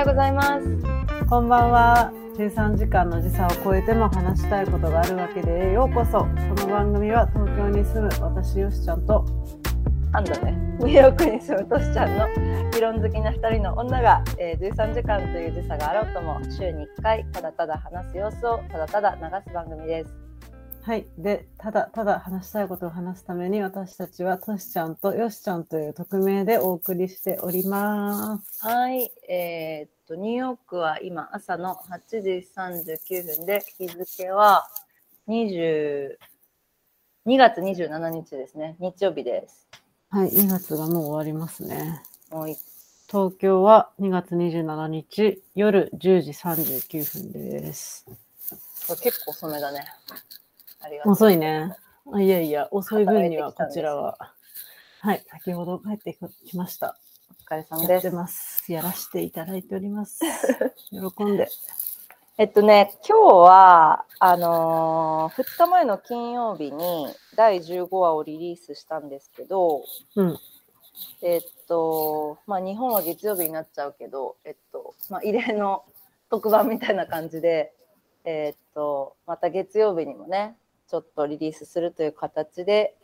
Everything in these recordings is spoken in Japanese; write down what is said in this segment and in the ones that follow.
ようございます。こんばんは。13時間の時差を超えても話したいことがあるわけでようこそ。この番組は東京に住む私よしちゃんとなんだね、ニューヨークに住むトシちゃんの理論好きな2人の女が、えー、13時間という時差があろうとも週に1回ただただ話す様子をただただ流す番組です。はい。で、ただただ話したいことを話すために私たちはトシちゃんとよしちゃんという匿名でお送りしております。はい、えーっと、ニューヨークは今朝の8時39分で日付は20 2月27日ですね。日曜日です。はい。2月がもう終わりますね。もうい東京は2月27日夜10時39分です。結構遅めだね。ありがとう。遅いね。あいやいや、遅い分にはこちらは。はい、先ほど帰ってきました。お疲れ様やってです。やらせていただいております。喜んで。えっとね、今日は、あのー、2日前の金曜日に第15話をリリースしたんですけど、うん。えっと、まあ日本は月曜日になっちゃうけど、えっと、まあ異例の特番みたいな感じで、えっと、また月曜日にもね、ちょっとリリースするという形で、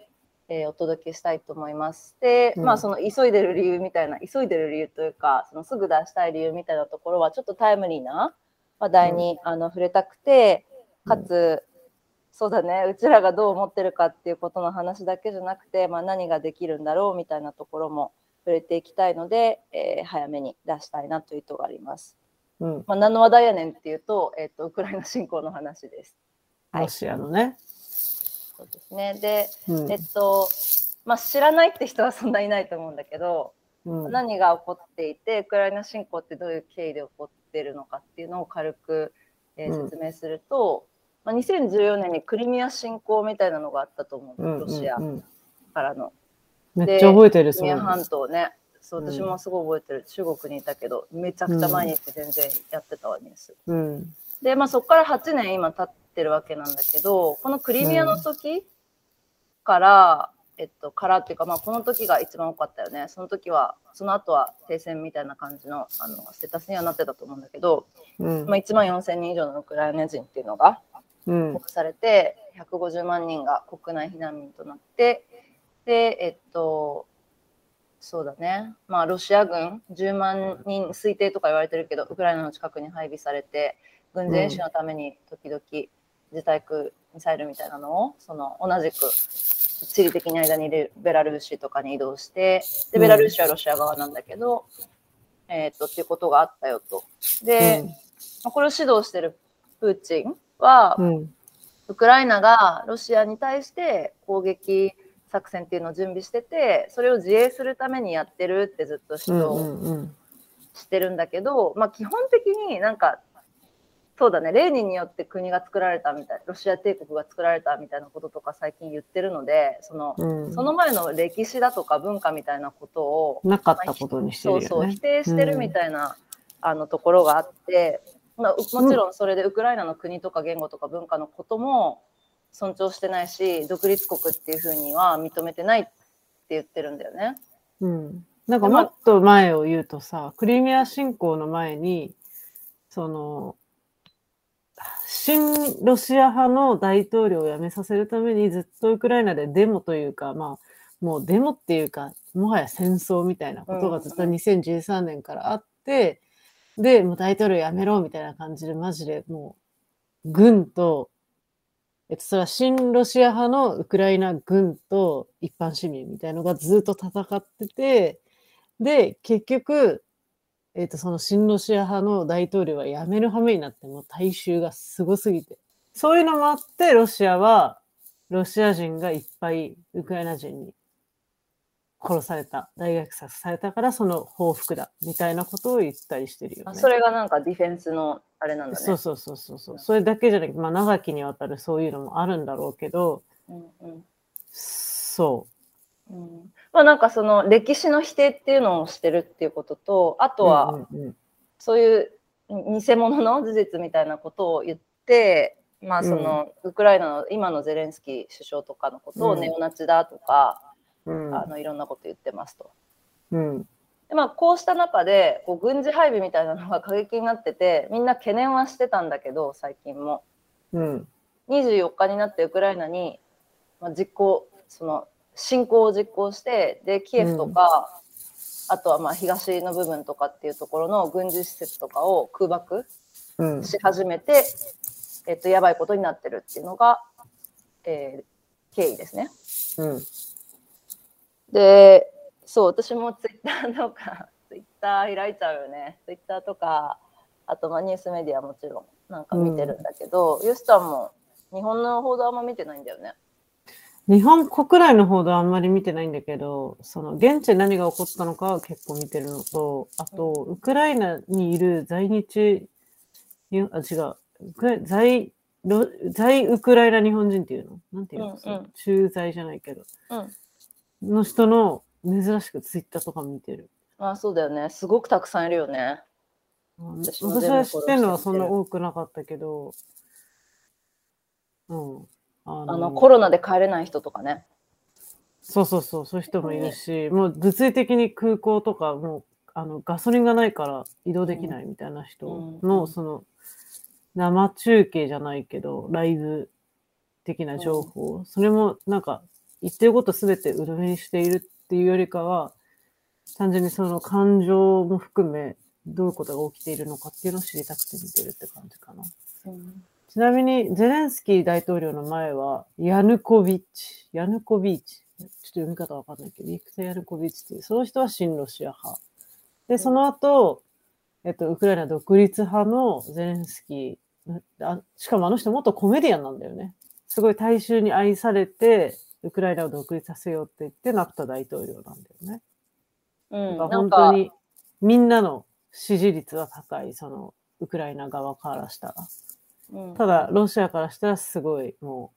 えーお届けしたいと思います。で、うんまあその急いでる理由みたいな、急いでる理由というか、そのすぐ出したい理由みたいなところはちょっとタイムリーな話題に、あの触れたくて、かつ、そうだね、うちらがどう思ってるかっていうことの話だけじゃなくて、まあ、何ができるんだろうみたいなところも触れていきたいので、えー早めに出したいなという意図があります。うん。まあ、何の話題やねんっていうと、えっ、と、ウクライナ侵攻の話です。はいロシアのね。そうですね。で、うん。えっと、まあ、知らないって人はそんないないと思うんだけど、うん、何が起こっていて、ウクライナ侵攻ってどういう経緯で起こってるのかっていうのを軽く、えーうん説明すると、まあ、2014年にクリミア侵攻みたいなのがあったと思う、うんロシアうんうんからの。めっちゃ覚えてる、クリミア半島ね。そう、うん私もすごい覚えてる。中国にいたけど、めちゃくちゃ毎日全然やってたわ、ニュース。うん。で、まあそこから8年今経ってるわけなんだけど、このクリミアの時から、えっと、からっていうか、まあこの時が一番多かったよね。その時は、その後は停戦みたいな感じの、あの、ステータスにはなってたと思うんだけど、うんまあ1万4000人以上のウクライナ人っていうのがされて、150万人が国内避難民となって、で、えっと、そうだね。まあ、ロシア軍10万人推定とか言われてるけど、ウクライナの近くに配備されて、軍事演習のために時々自対空ミサイルみたいなのを、その同じく地理的に間にベラルーシとかに移動して、で、ベラルーシはロシア側なんだけど、えっと、っていうことがあったよと。で、まあこれを指導してるプーチンは、うん。ウクライナがロシアに対して攻撃作戦っていうのを準備してて、それを自衛するためにやってるってずっと主うん張うんうん。してるんだけど、まあ基本的になんか、そうだね、レーニンによって国が作られたみたい、ロシア帝国が作られたみたいなこととか最近言ってるので、その、うんその前の歴史だとか文化みたいなことを、なかったことにしてるよね。そうそう否定してるみたいな、あのところがあって、まあ、うもちろんそれでウクライナの国とか言語とか文化のことも尊重してないし独立国っていうふうには認めてないって言ってるんだよね。うん。なんかもっと前を言うとさ、クリミア侵攻の前に、その、新ロシア派の大統領を辞めさせるためにずっとウクライナでデモというか、まあ、もうデモっていうか、もはや戦争みたいなことがずっとうん2013年からあって、で、もう大統領辞めろみたいな感じで、マジでもう、軍と、えっと、それは新ロシア派のウクライナ軍と一般市民みたいのがずっと戦ってて、で、結局、えっと、その新ロシア派の大統領は辞める羽目になって、もう大衆がすごすぎて。そういうのもあって、ロシアは、ロシア人がいっぱいウクライナ人に殺された、大虐殺されたからその報復だ、みたいなことを言ったりしてるよね。あそれがなんかディフェンスのあれなんだね。そうそうそうそうそう。それだけじゃなくて、まあ長きにわたるそういうのもあるんだろうけど、うんうんそうんまあなんかその歴史の否定っていうのをしてるっていうこととあう。とは、そういう偽物の事実みたいなことを言って、まあその、ウクライナの今のゼレンスキー首相とかのことをうんネオナチだとか、うんあのいろんなこと言ってますと。うんでまあ、こうした中でこう軍事配備みたいなのが過激になっててみんな懸念はしてたんだけど最近もうん。24日になってウクライナに、まあ、実行その侵攻を実行してでキエフとか、あとはまあ東の部分とかっていうところの軍事施設とかを空爆うん。し始めて、えっと、やばいことになってるっていうのが、えー経緯ですね。うん。で、そう、私もツイッターとか、ツイッター開いちゃうよね。ツイッターとか、あとまあニュースメディアもちろんなんか見てるんだけど、ユスタンも日本の報道あんま見てないんだよね。日本国内の報道はあんまり見てないんだけど、その現地で何が起こったのかは結構見てるのと、あと、ウクライナにいる在日、にあ、違う、ウクライ在、ロ在ウクライナ日本人っていうの？なんていうの、うんうん駐在じゃないけど、うん。の人の珍しくツイッターとか見てる。あそうだよね。すごくたくさんいるよね。私は知ってるのはそんな多くなかったけど、うん。ああの、コロナで帰れない人とかね。そうそうそう、そういう人もいるし、もう物理的に空港とか、もうあのガソリンがないから移動できないみたいな人の、うん。その生中継じゃないけど、ライブ的な情報、それもなんか言ってることすべて鵜呑みにしているっていうよりかは、単純にその感情も含め、どういうことが起きているのかっていうのを知りたくて見てるって感じかな。ちなみに、ゼレンスキー大統領の前は、ヤヌコビッチ、ヤヌコビッチ、ちょっと読み方わかんないけど、ビクタ・ヤヌコビッチっていう、その人は親ロシア派。で、その後、えっと、ウクライナ独立派のゼレンスキー、あしかもあの人元コメディアンなんだよね。すごい大衆に愛されて、ウクライナを独立させようって言ってなった大統領なんだよね。うん。なんか、本当にみんなの支持率は高い、そのウクライナ側からしたら。うんただ、ロシアからしたらすごいも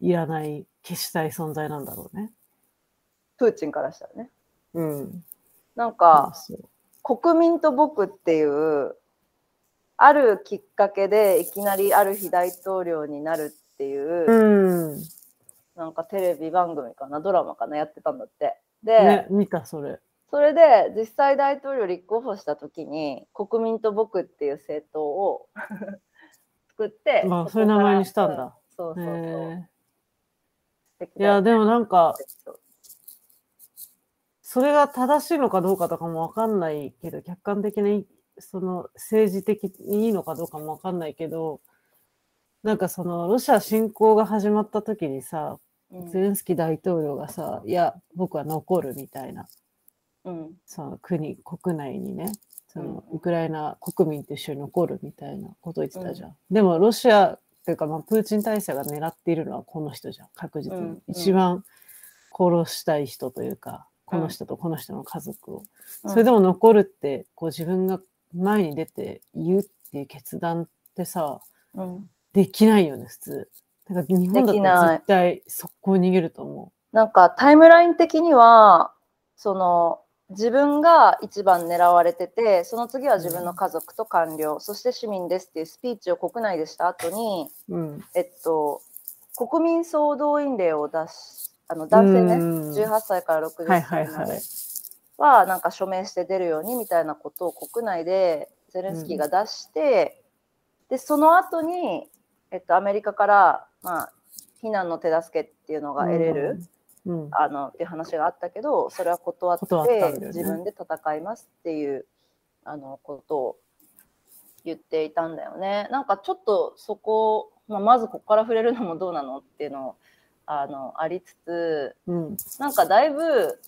う、いらない、消したい存在なんだろうね。プーチンからしたらね。うん。なんか、国民と僕っていうあるきっかけでいきなりある日大統領になるっていう、うん。なんかテレビ番組かなドラマかなやってたんだって。で、ね、見た、それ。それで実際大統領立候補した時に国民と僕っていう政党を作ってまあこそういう名前にしたんだ。うんそうそう。そういや、でもなんか、それが正しいのかどうかとかもわかんないけど、客観的に、その政治的にいいのかどうかもわかんないけど、なんかそのロシア侵攻が始まった時にさ、うん。ゼレンスキー大統領がさ、いや、僕は残るみたいな、うん。その国、国内にね、そのうんウクライナ国民と一緒に残るみたいなことを言ってたじゃん。でもロシアっていうか、まあ、プーチン体制が狙っているのはこの人じゃん、確実に。うんうん。一番殺したい人というか、この人とこの人の家族を。それでも、も残るって、こう自分が前に出て言うっていう決断ってさ、うん。できないよね、普通。だから日本だったら絶対速攻逃げると思なんかタイムライン的にはその自分が一番狙われててその次は自分の家族と官僚、そして市民ですっていうスピーチを国内でした後にう。うん。えっと国民総動員令を出しあの男性ねうん18歳から60はいはい歳まではい。はなんか署名して出るようにみたいなことを国内でゼレンスキーが出して、でその後にえっとアメリカからまあ避難の手助けっていうのが得れる、うん。あのっていう話があったけどそれは断って自分で戦いますっていうあのことを言っていたんだよね。なんかちょっとそこ、まあ、まずここから触れるのもどうなのっていうのあのありつつうん。なんかだいぶ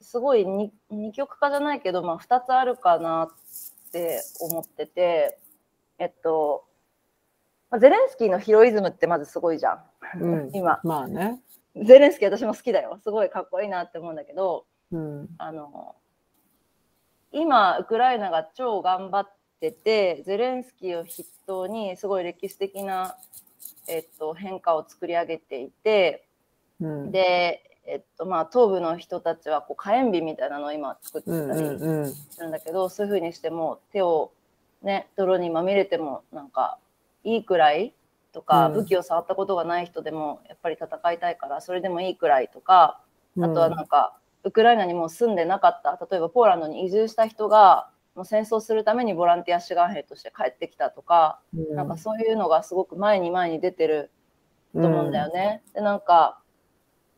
すごい二二極化じゃないけど、まあ、2つあるかなって思っててえっとまあゼレンスキーのヒロイズムってまずすごいじゃん、うん今。まあね。ゼレンスキー私も好きだよ。すごいかっこいいなって思うんだけど、うん。あの、今、ウクライナが超頑張ってて、ゼレンスキーを筆頭にすごい歴史的な、えっと、変化を作り上げていて、うん。で、えっと、まあ、東部の人たちはこう火炎瓶みたいなのを今作ってうんたりうんうん。するんだけど、そういうふうにしても手をね、泥にまみれてもなんかいいくらいとか、うん武器を触ったことがない人でもやっぱり戦いたいからそれでもいいくらいとか、あとはなんか、ウクライナにもう住んでなかった例えばポーランドに移住した人がもう戦争するためにボランティア志願兵として帰ってきたとか、うんなんかそういうのがすごく前に前に出てると思うんだよね。でなんか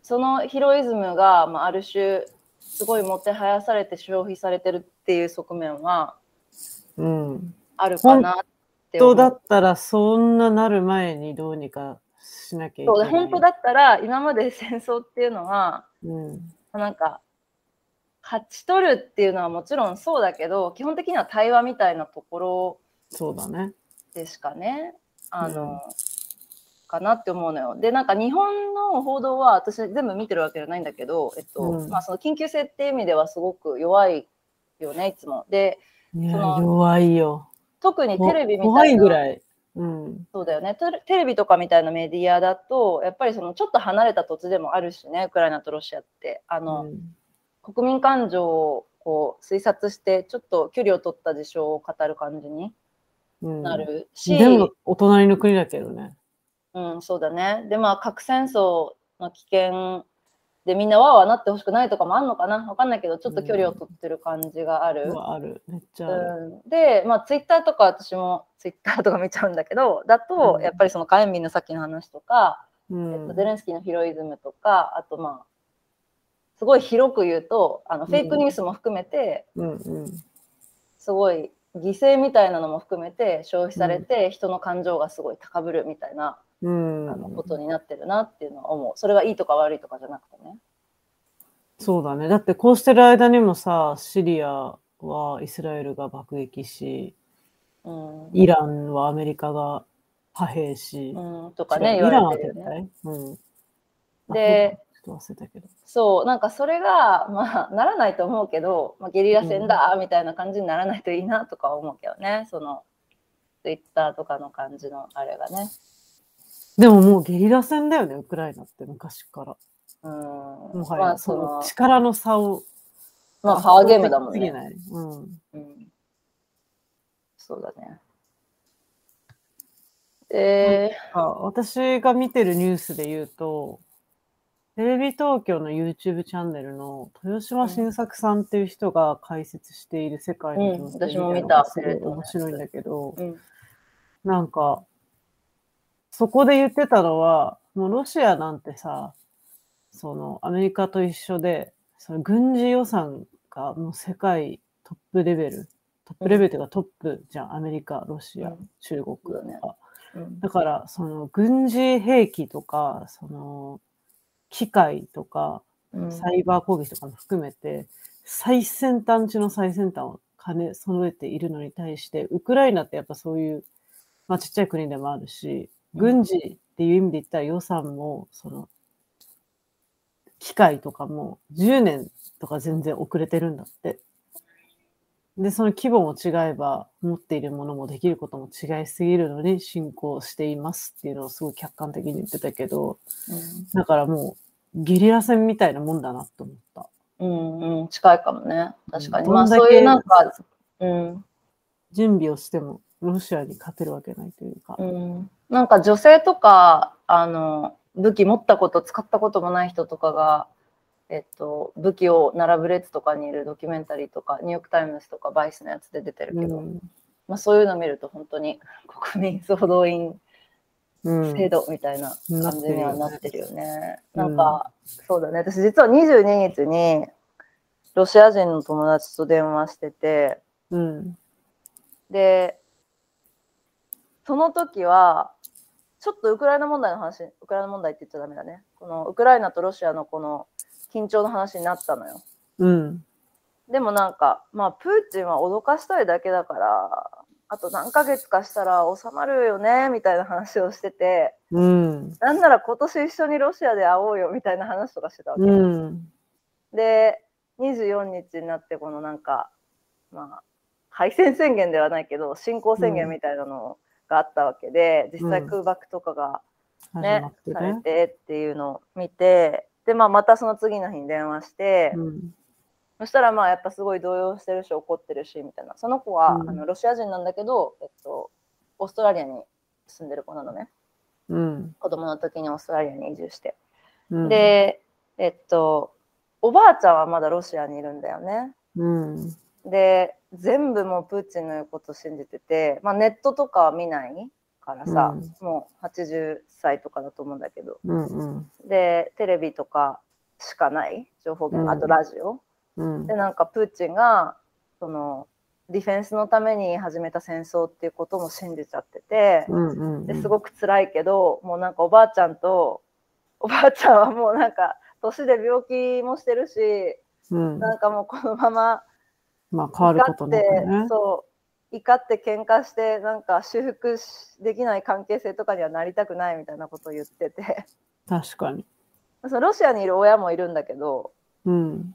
そのヒロイズムが、まあ、ある種すごいもてはやされて消費されてるっていう側面はうん。あるかなって思う。人だったらそんななる前にどうにかしなきゃいけない。で本当だったら今まで戦争っていうのはうん。なんか勝ち取るっていうのはもちろんそうだけど基本的には対話みたいなところそうだね。でしかねあの、うんかなって思うのよ。でなんか日本の報道は私全部見てるわけじゃないんだけど、えっとうんまあ、その緊急性っていう意味ではすごく弱いよねいつも。でその弱いよ。特にテレビみ怖たいないぐらい。うん。そうだよねテレビとかみたいなメディアだとやっぱりそのちょっと離れた土地でもあるしねウクライナとロシアってあの、うん国民感情をこう推察してちょっと距離を取った事象を語る感じにうんなるし、でも、お隣の国だけどね。うん、そうだね。で、まあ、核戦争の危険でみんなわーわーなってほしくないとかもあるのかな？わかんないけど、ちょっと距離を取ってる感じがある。ある。めっちゃある。うん、で、まあ、ツイッターとか私もツイッターとか見ちゃうんだけど、だとう、んやっぱりその火炎瓶のさっきの話とか、うえっと、んゼレンスキーのヒロイズムとか、あとまあ、すごい広く言うと、あのフェイクニュースも含めて、うんうん。すごい犠牲みたいなのも含めて消費されて、人の感情がすごい高ぶるみたいなうんあのことになってるなっていうのは思う。それがいいとか悪いとかじゃなくてね。そうだね。だってこうしてる間にもさ、シリアはイスラエルが爆撃し、うん。イランはアメリカが派兵し、うん、とかね、イランは撤われてるよね。退？うん。で忘れたけど。そう、なんかそれが、まあ、ならないと思うけど、まあ、ゲリラ戦だみたいな感じにならないといいなとか思うけどね。その、ツイッターとかの感じのあれがね。でももうゲリラ戦だよね、ウクライナって昔から。うん。もはや、まあ、そそのの、力の差を。まあ、パワーゲームだもんね。うん。うん。そうだね。で、あ私が見てるニュースで言うと、テレビ東京の YouTube チャンネルの豊島新作さんっていう人が解説している世界のうん私も見た面白いんだけど、うん。なんか、そこで言ってたのは、もうロシアなんてさ、そのアメリカと一緒で、その軍事予算がもう世界トップレベル、トップレベルというかトップじゃん、アメリカ、ロシア、うん。中国ね。がうん。だから、その軍事兵器とか、その機械とか、うん。サイバー攻撃とかも含めて、最先端中の最先端を兼ね揃えているのに対して、ウクライナってやっぱそういう、まあちっちゃい国でもあるし、うん軍事っていう意味で言ったら予算も、その、機械とかも10年とか全然遅れてるんだって。で、その規模も違えば、持っているものもできることも違いすぎるのに進行していますっていうのをすごい客観的に言ってたけど、だからもう、ゲリラ戦みたいなもんだなと思った。うん、うん、近いかもね。確かに。うんまあ、そういうなんか、うん、準備をしても、ロシアに勝てるわけないというか。うん、なんか女性とか、あの、武器持ったこと、使ったこともない人とかが、えっと、武器を並ぶ列とかにいるドキュメンタリーとか、ニューヨーク・タイムズとか、バイスのやつで出てるけど、うんまあ、そういうのを見ると、本当に国民総動員うん制度みたいなうん感じにはなってるよね。なってるよねなんか、そうだね。私実は22日にロシア人の友達と電話してて、うん。で、その時は、ちょっとウクライナ問題の話、ウクライナ問題って言っちゃダメだね。このウクライナとロシアのこの緊張の話になったのよ。うん。でもなんか、まあ、プーチンは脅かしたいだけだから、あと何ヶ月かしたら収まるよね、みたいな話をしてて、うん。なんなら今年一緒にロシアで会おうよみたいな話とかしてたわけ。うん。で、24日になって、このなんか、まあ、敗戦宣言ではないけど、侵攻宣言みたいなのがあったわけで、実際空爆とかが始ね、まってされね。てっていうのを見て、で、まあ、またその次の日に電話して、うん。そしたらまあやっぱすごい動揺してるし怒ってるしみたいなその子は、うんあのロシア人なんだけど、えっと、オーストラリアに住んでる子なのねうん。子供の時にオーストラリアに移住して、うん、でえっとおばあちゃんはまだロシアにいるんだよね。うん。で全部もうプーチンの言うこと信じてて、まあ、ネットとかは見ないからさ、もう80歳とかだと思うんだけどうんうん。でテレビとかしかない情報源、うんあとラジオうんで。なんかプーチンがそのディフェンスのために始めた戦争っていうことも信じちゃってて、うんうん。ですごく辛いけどもうなんかおばあちゃんとおばあちゃんはもうなんか年で病気もしてるし、うん。なんかもうこのまままあ変わることなく怒ってね。そう怒って喧嘩してなんか修復しできない関係性とかにはなりたくないみたいなことを言ってて確かに。そのロシアにいる親もいるんだけど、うん。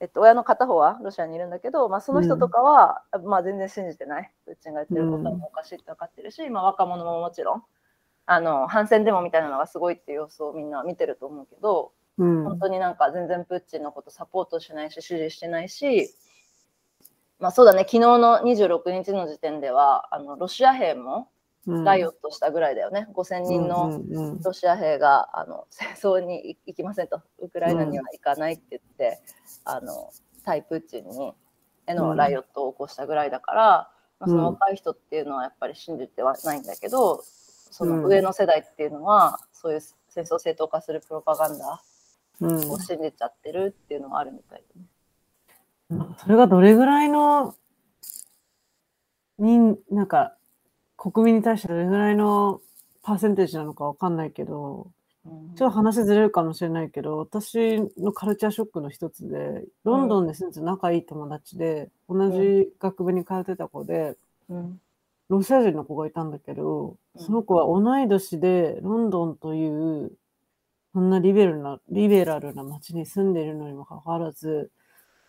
えっと、親の片方はロシアにいるんだけど、まあ、その人とかは、まあ、全然信じてないプーチンが言ってることはもうおかしいって分かってるし、まあ、若者ももちろんあの反戦デモみたいなのがすごいっていう様子をみんな見てると思うけど、うん。本当になんか全然プーチンのことサポートしないし支持してないし、まあ、そうだね。昨日の26日の時点ではあのロシア兵もライオットしたぐらいだよね、5000人のうんうんうん。ロシア兵があの戦争に行きませんと。ウクライナには行かないって言って、あの対プーチンにへのライオットを起こしたぐらいだから、まあ、その若い人っていうのはやっぱり信じてはないんだけど、その上の世代っていうのはそういう戦争を正当化するプロパガンダうん。を信じちゃってるっていうのはあるみたいでね。それがどれぐらいの、になんか、国民に対してどれぐらいのパーセンテージなのかわかんないけど、うん。ちょっと話ずれるかもしれないけど、私のカルチャーショックの一つで、ロンドンで住んでた仲いい友達で、同じ学部に通ってた子で、うん。ロシア人の子がいたんだけど、うん。その子は同い年で、ロンドンという、そんなリベラルな、リベラルな街に住んでいるのにもかかわらず、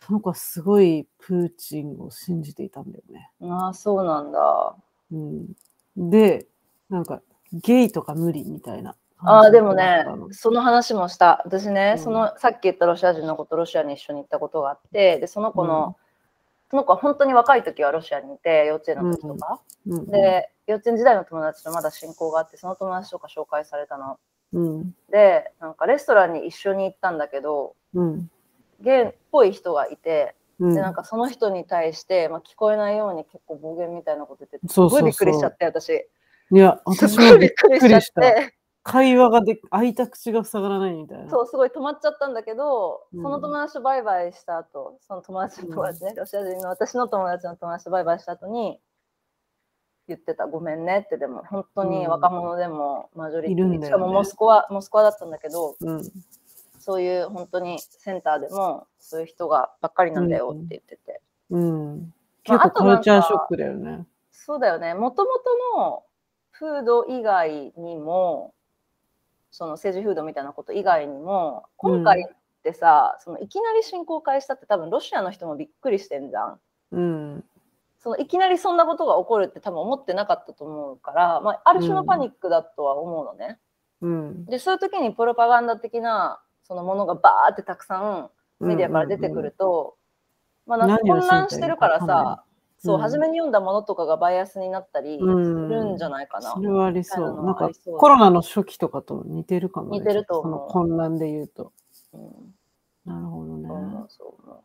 その子はすごいプーチンを信じていたんだよね。ああそうなんだ。うん、で、なんか、ゲイとか無理みたいな。ああでもねその話もした。私ね、うん。そのさっき言ったロシア人の子とロシアに一緒に行ったことがあってでその子の、その子は本当に若い時はロシアにいて幼稚園の時とか、うん、で幼稚園時代の友達とまだ親交があってその友達とか紹介されたの。うん、でなんかレストランに一緒に行ったんだけどうん、ゲイっぽい人がいてうん。でなんかその人に対して、まあ、聞こえないように結構暴言みたいなこと言っててすごいびっくりしちゃって私。いや、私もびっくりしちゃっ。て。会話がで、開いた口が塞がらないみたいな。そうすごい止まっちゃったんだけど、うん。その友達とバイバイした後その友達の友達ね、ロシア人の私の友達の友達とバイバイした後に言ってた。ごめんねってでも本当に若者でもマジョリティ、いるんね。しかもモスクワモスクワだったんだけどうん。そういう本当にセンターでもそういう人がばっかりなんだよって言ってて、うん。まあ結構カルチャーショックだよね。そうだよねもともとのフード以外にもその政治フードみたいなこと以外にも今回ってさ、そのいきなり侵攻開始したって多分ロシアの人もびっくりしてんじゃん。うん。そのいきなりそんなことが起こるって多分思ってなかったと思うから、まあ、ある種のパニックだとは思うのね。うん。でそういう時にプロパガンダ的なそのものがバーってたくさんメディアから出てくると、まあなんか混乱してるからさ、そう、うん。初めに読んだものとかがバイアスになったりすうんるんじゃないかな。それはありそう。なんかコロナの初期とかと似てるかもね。似てると思う。混乱で言うと。うん。なるほどね。そう。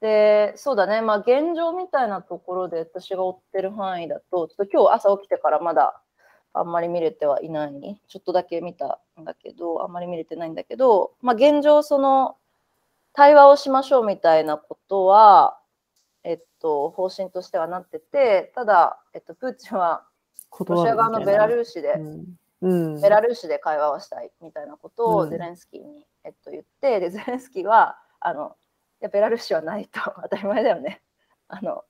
でそうだね。まあ現状みたいなところで私が追ってる範囲だとちょっと今日朝起きてからまだあんまり見れてはいないちょっとだけ見たんだけどあんまり見れてないんだけどまあ現状その対話をしましょうみたいなことはえっと方針としてはなっててただ、えっと、プーチンはロシア側のベラルーシで、うん。うん。ベラルーシで会話をしたいみたいなことうんをゼレンスキーに、えっと、言ってでゼレンスキーはあのいやベラルーシはないと当たり前だよねあの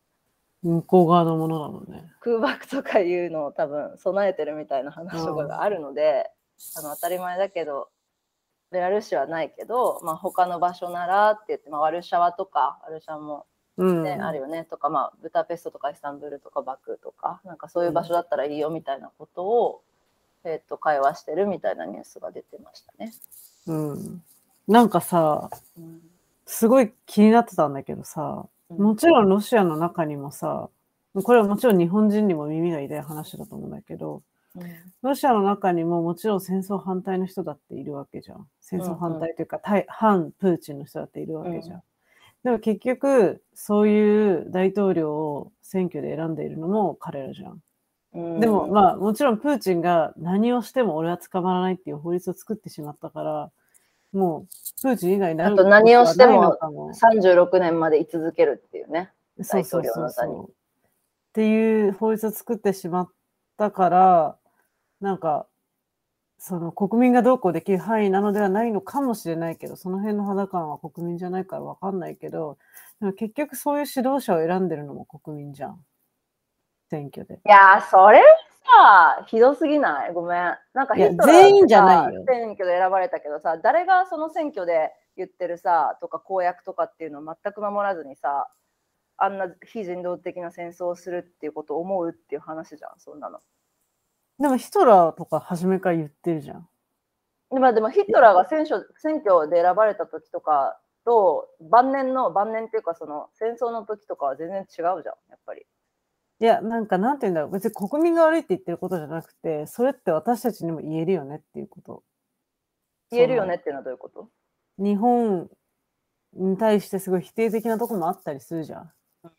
向こう側のものなのね。空爆とかいうのを多分備えてるみたいな話とかがあるので、あの当たり前だけどベラルーシはないけど、まあ、他の場所ならって言って、まあ、ワルシャワとかワルシャワも、うん。ねあるよねとか、まあ、ブダペストとかイスタンブールとかバクとかなんかそういう場所だったらいいよみたいなことを、えっと会話してるみたいなニュースが出てましたね。うん。なんかさ、うんすごい気になってたんだけどさ、もちろんロシアの中にもさ、これはもちろん日本人にも耳が痛い話だと思うんだけど、ロシアの中にももちろん戦争反対の人だっているわけじゃん。戦争反対というか、対反プーチンの人だっているわけじゃん。でも結局、そういう大統領を選挙で選んでいるのも彼らじゃん。うんでも、まあ、もちろんプーチンが何をしても俺は捕まらないっていう法律を作ってしまったから、もう、プーチン以外になるあと何をしてもないのかも36年まで居続けるっていうね。っていう法律を作ってしまったから、なんか、その国民がどうこうできる範囲なのではないのかもしれないけど、その辺の肌感は国民じゃないからわかんないけど、結局そういう指導者を選んでるのも国民じゃん。選挙で。いやー、それはさ、ひどすぎない？ごめん。なんかいやヒトラー全員じゃないよ選挙で選ばれたけどさ、誰がその選挙で言ってるさ、とか公約とかっていうのを全く守らずにさ、あんな非人道的な戦争をするっていうことを思うっていう話じゃん、そんなの。でもヒトラーとか初めから言ってるじゃん。でもでもヒトラーが選挙選挙で選ばれた時とかと晩年の晩年っていうかその戦争の時とかは全然違うじゃんやっぱり。いや、なんかなんて言うんだろう。別に国民が悪いって言ってることじゃなくて、それって私たちにも言えるよねっていうこと。言えるよねっていうのはどういうこと？日本に対してすごい否定的なとこもあったりするじゃんうん。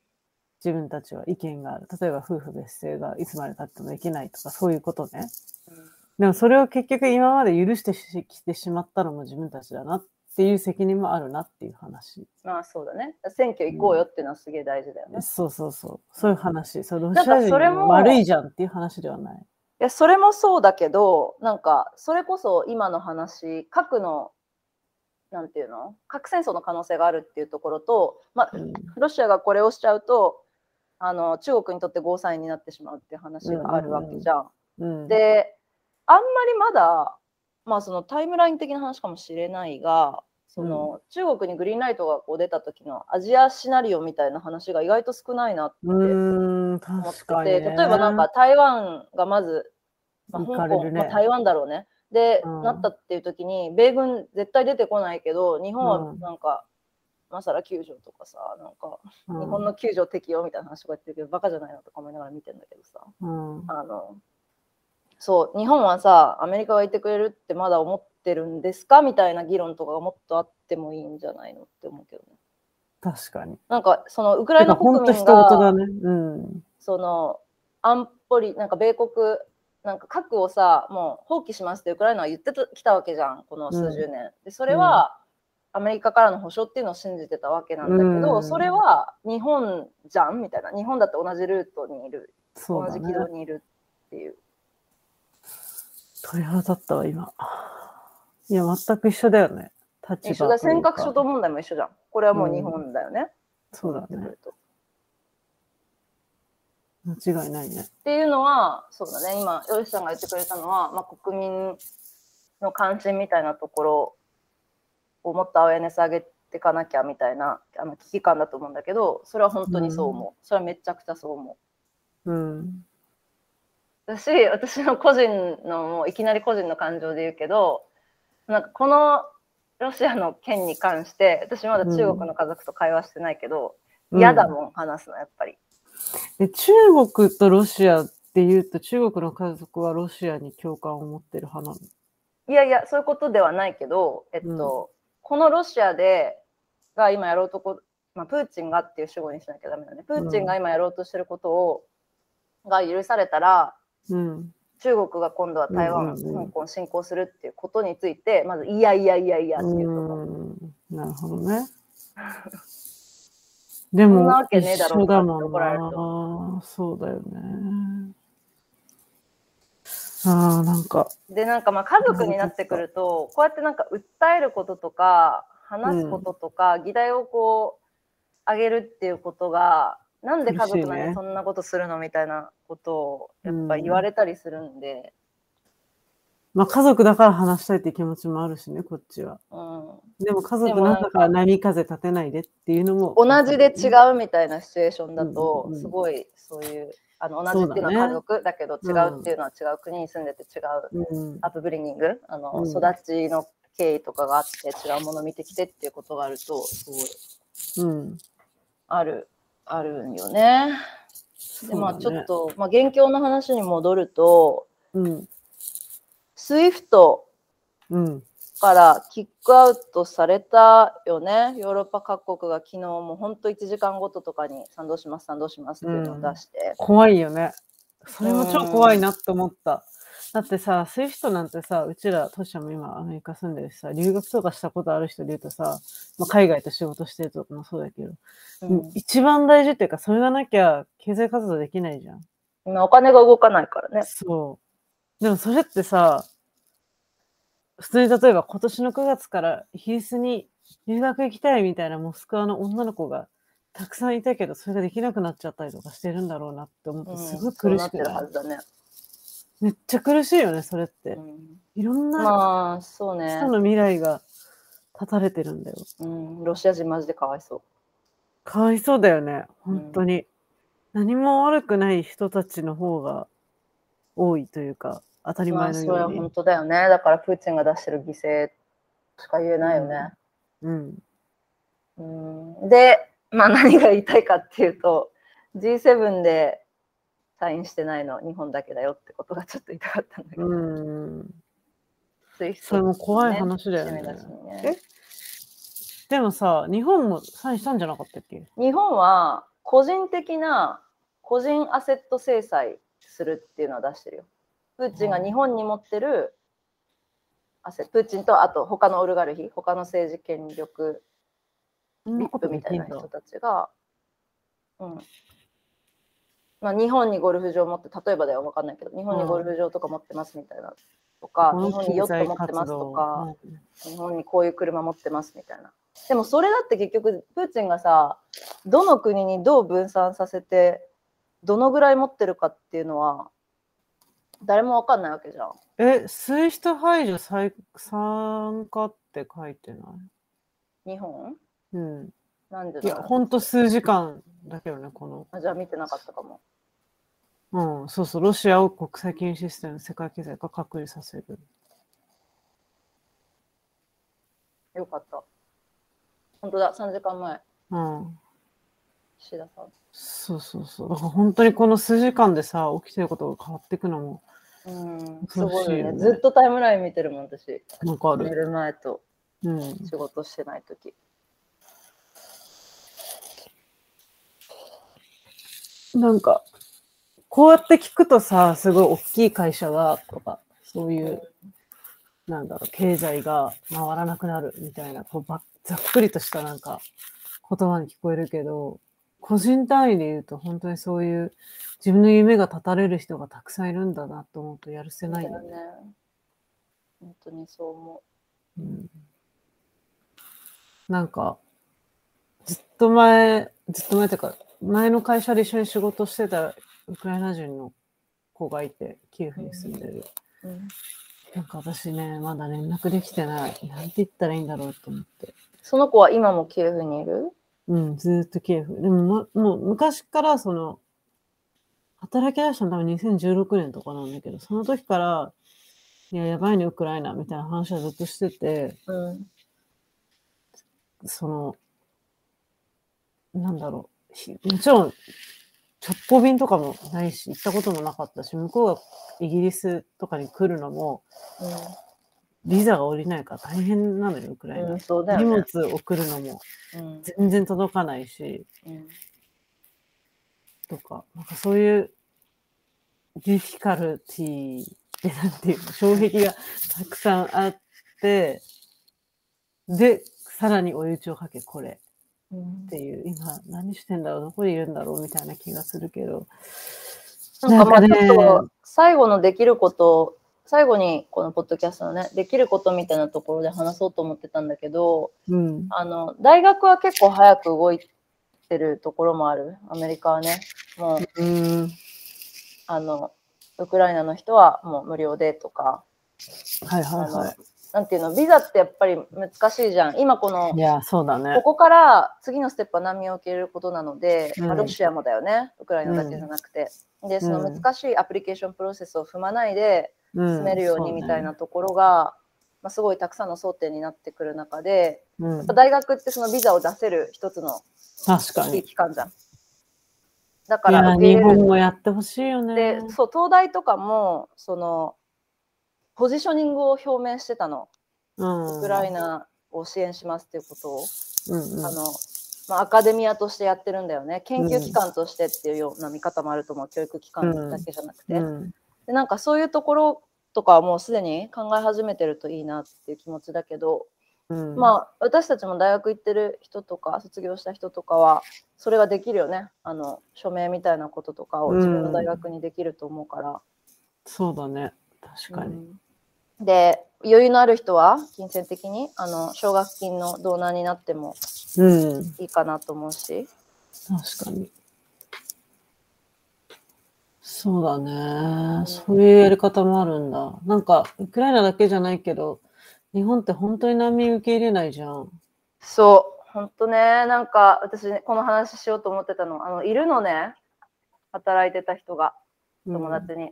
自分たちは意見がある。例えば夫婦別姓がいつまで経ってもできないとかそういうことね。でもそれを結局今まで許してきてしまったのも自分たちだなっていう責任もあるなっていう話。まあそうだね。選挙行こうよっていうのはすげえ大事だよね。いそうそうそう。そういう話。そうロシア人かそれも悪いじゃんっていう話ではない。や、それもそうだけど、なんかそれこそ今の話、核の、なんていうの？核戦争の可能性があるっていうところと、まあうんロシアがこれをしちゃうと、あの中国にとってゴーサインになってしまうっていう話があるわけじゃん。うん、で、あんまりまだ、まあそのタイムライン的な話かもしれないが、その中国にグリーンライトがこう出た時のアジアシナリオみたいな話が意外と少ないなって思ってて、ね。例えばなんか台湾がまず、まあ、行香港、ねまあ、台湾だろうね。で、うんなったっていう時に、米軍絶対出てこないけど、日本はうんなんか、マサラ救助とかさ、なんか、うん、日本の救助適用みたいな話とか言ってるけど、バカじゃないなとか思いながら見てんだけどさ。うん、あのそう日本はさアメリカがいてくれるってまだ思ってるんですか？みたいな議論とかがもっとあってもいいんじゃないのって思うけどね。確かに。なんかそのウクライナ国本当民がね。うん。その安保理なんか米国なんか核をさもう放棄しますってウクライナは言ってきたわけじゃんこの数十年。でそれは、アメリカからの保証っていうのを信じてたわけなんだけど、うんそれは日本じゃんみたいな日本だって同じルートにいるね同じ軌。道にいるっていう。鳥肌立ったわ、今。いや、全く一緒だよね。立場一緒だ、尖閣諸島問題も一緒じゃん。これはもう日本だよね。そうだね間違いないね。っていうのは、そうだね、今、ヨシさんが言ってくれたのは、まあ、国民の関心みたいなところをもっとアウェアネス上げていかなきゃみたいなあの危機感だと思うんだけど、それは本当にそう思う。それはめちゃくちゃそう思う。うん。だし、私の個人の、もういきなり個人の感情で言うけど、なんかこのロシアの件に関して、私まだ中国の家族と会話してないけど、嫌だもん、話すの、やっぱり。で中国とロシアっていうと、中国の家族はロシアに共感を持ってる派なの？いやいや、そういうことではないけど、えっと、このロシアで、が今やろうとこ、まあ、プーチンがっていう主語にしなきゃダメだね。プーチンが今やろうとしてることを、が許されたら、うん。中国が今度は台湾、香港を侵攻するっていうことについて、まず、いやいやいやいやっていうと。なるほどね。でそんなもわ、けねえ一だろ緒だも怒られるんな。そうだよね。ああ、なんか、で、なんかまあ家族になってくると、こうやってなんか訴えることとか、話すこととか、議題をこう、上げるっていうことが、なんで家族なの苦しいねにそんなことするのみたいなことを、やっぱり言われたりするんで、まあ家族だから話したいって気持ちもあるしね、こっちは。うん、でも家族なんだから波風立てないでっていうのも。同じで違うみたいなシチュエーションだとうんうんうんすごいそういうあの同じっていうのは家族だけど違うっていうのは違う国に住んでて違うう。うん。アップブリンギングあの、うん育ちの経緯とかがあって違うものを見てきてっていうことがあるとすごいうん。あるあるんよね。でまあちょっと、まあ、元凶の話に戻るとうん。SWIFT うん。からキックアウトされたよね。ヨーロッパ各国が昨日もう本当1時間ごととかに賛同します、賛同しますっていうのを出して。怖いよね。それも超怖いなって思った。だってさ、 SWIFT なんてさ、うちら、トシちゃんも今アメリカ住んでるしさ、留学とかしたことある人で言うとさ、まあ、海外と仕事してるとかもそうだけど、うん一番大事っていうか、それがなきゃ経済活動できないじゃん。今お金が動かないからね。そう。でもそれってさ、普通に例えば今年の9月からイギリスに留学行きたいみたいなモスクワの女の子がたくさんいたけど、それができなくなっちゃったりとかしてるんだろうなって思っうんて、すごい苦しくそうなってるはずだね。めっちゃ苦しいよね、それってう。んいろんなまあ、そうね人。の未来が断たれてるんだよ。うん、ロシア人マジでかわいそう。かわいそうだよね、本当に。何も悪くない人たちの方が多いというか、当たりまあ、前のように。それは本当だよね。だからプーチンが出してる犠牲しか言えないよね。うん。うん、で、まあ何が言いたいかっていうと、G7 でサインしてないの日本だけだよってことがちょっと言いたかったんだけど。それも怖い話だよね。ね。え？でもさ、日本もサインしたんじゃなかったっけ？日本は個人的な個人アセット制裁するっていうのを出してるよ。プーチンが日本に持ってるアセプーチンとあと他のオルガルヒ、他の政治権力そんなことビップみたいな人たちが、うんまあ、日本にゴルフ場持って、例えばだよ、わかんないけど、日本にゴルフ場とか持ってますみたいなとか、日本にヨット持ってますとか、日本にこういう車持ってますみたいな。でもそれだって結局、プーチンがさ、どの国にどう分散させて、どのぐらい持ってるかっていうのは、誰もわかんないわけじゃん。え、スイスト排除再参加って書いてな日本？いうん。なんでいや、ほんと数時間だけどね、この。うあじゃあ見てなかったかも。うん、そうそう、ロシアを国際金融システム、世界経済が隔離させる。よかった。本当だ、3時間前、うん。岸田さん。そうそうそう。だから本当にこの数時間でさ、起きてることが変わっていくのも、うん、すごいよね。ずっとタイムライン見てるもん、私。なんかある。寝る前とうん。仕事してないとき。なんか、こうやって聞くとさ、すごい大きい会社が、とか、そういう、なんだろう、経済が回らなくなるみたいな、こうばざっくりとしたなんか、言葉に聞こえるけど、個人単位で言うと本当にそういう自分の夢が絶たれる人がたくさんいるんだなと思うとやるせないよね。本当にそう思うん。なんか、ずっと前、ずっと前というか、前の会社で一緒に仕事してたウクライナ人の子がいて、キエフに住んでる。う。うん、なんか私ね、まだ連絡できてない。なんて言ったらいいんだろうと思って。その子は今もキエフにいる？うん、ずーっとキエフ。でも、ま、もう昔からその、働き出したの多分2016年とかなんだけど、その時から、いや、やばいね、ウクライナ、みたいな話はずっとしてて、うん。その、なんだろう。ひもちろん、直行便とかもないし、行ったこともなかったし、向こうがイギリスとかに来るのも、ビザが下りないから大変なのよ、ウクライナ。うん、そうだよ荷ね。物送るのもうん全然届かないし、うんとか、なんかそういうディフィカルティで、なんていうの、障壁がたくさんあって、で、さらに追い打ちをかけ、これうん。っていう、今何してんだろう、どこにいるんだろうみたいな気がするけど、なんかまあちょっと最後のできること、最後にこのポッドキャストのね、できることみたいなところで話そうと思ってたんだけど、うん、あの、大学は結構早く動いてるところもある。アメリカはね。もう、うん、あの、ウクライナの人はもう無料でとか、はいはいはなんていうの、ビザってやっぱり難しいじゃん。今このい。い、や、そうだねこ。こから次のステップは難民を受け入れることなので、うんまあロシアもだよね、ウクライナだけじゃなくて。で、その難しいアプリケーションプロセスを踏まないでうん進めるようにみたいなところが、まあ、すごいたくさんの争点になってくる中で、やっぱ大学ってそのビザを出せる一つの。いい機関じゃん。だから日本もやってほしいよね。で、そう、東大とかも、その、ポジショニングを表明してたの。うん、ウクライナを支援しますっていうことを、うんうん、あの、まあ、アカデミアとしてやってるんだよね。研究機関としてっていうような見方もあると思う。教育機関だけじゃなくて。うんで、なんかそういうところとかはもうすでに考え始めてるといいなっていう気持ちだけど、うん、まあ、私たちも大学行ってる人とか、卒業した人とかは、それができるよね。あの、署名みたいなこととかを自分の大学にできると思うから。そうだね。確かに。うんで余裕のある人は金銭的にあの奨学金のドーナーになってもうん、いいかなと思うし確かに。そうだね。そういうやり方もあるんだ。なんか、ウクライナだけじゃないけど、日本って本当に難民受け入れないじゃん。そう本当ねなんか私ねこの話しようと思ってたのあのいるのね働いてた人が友達に、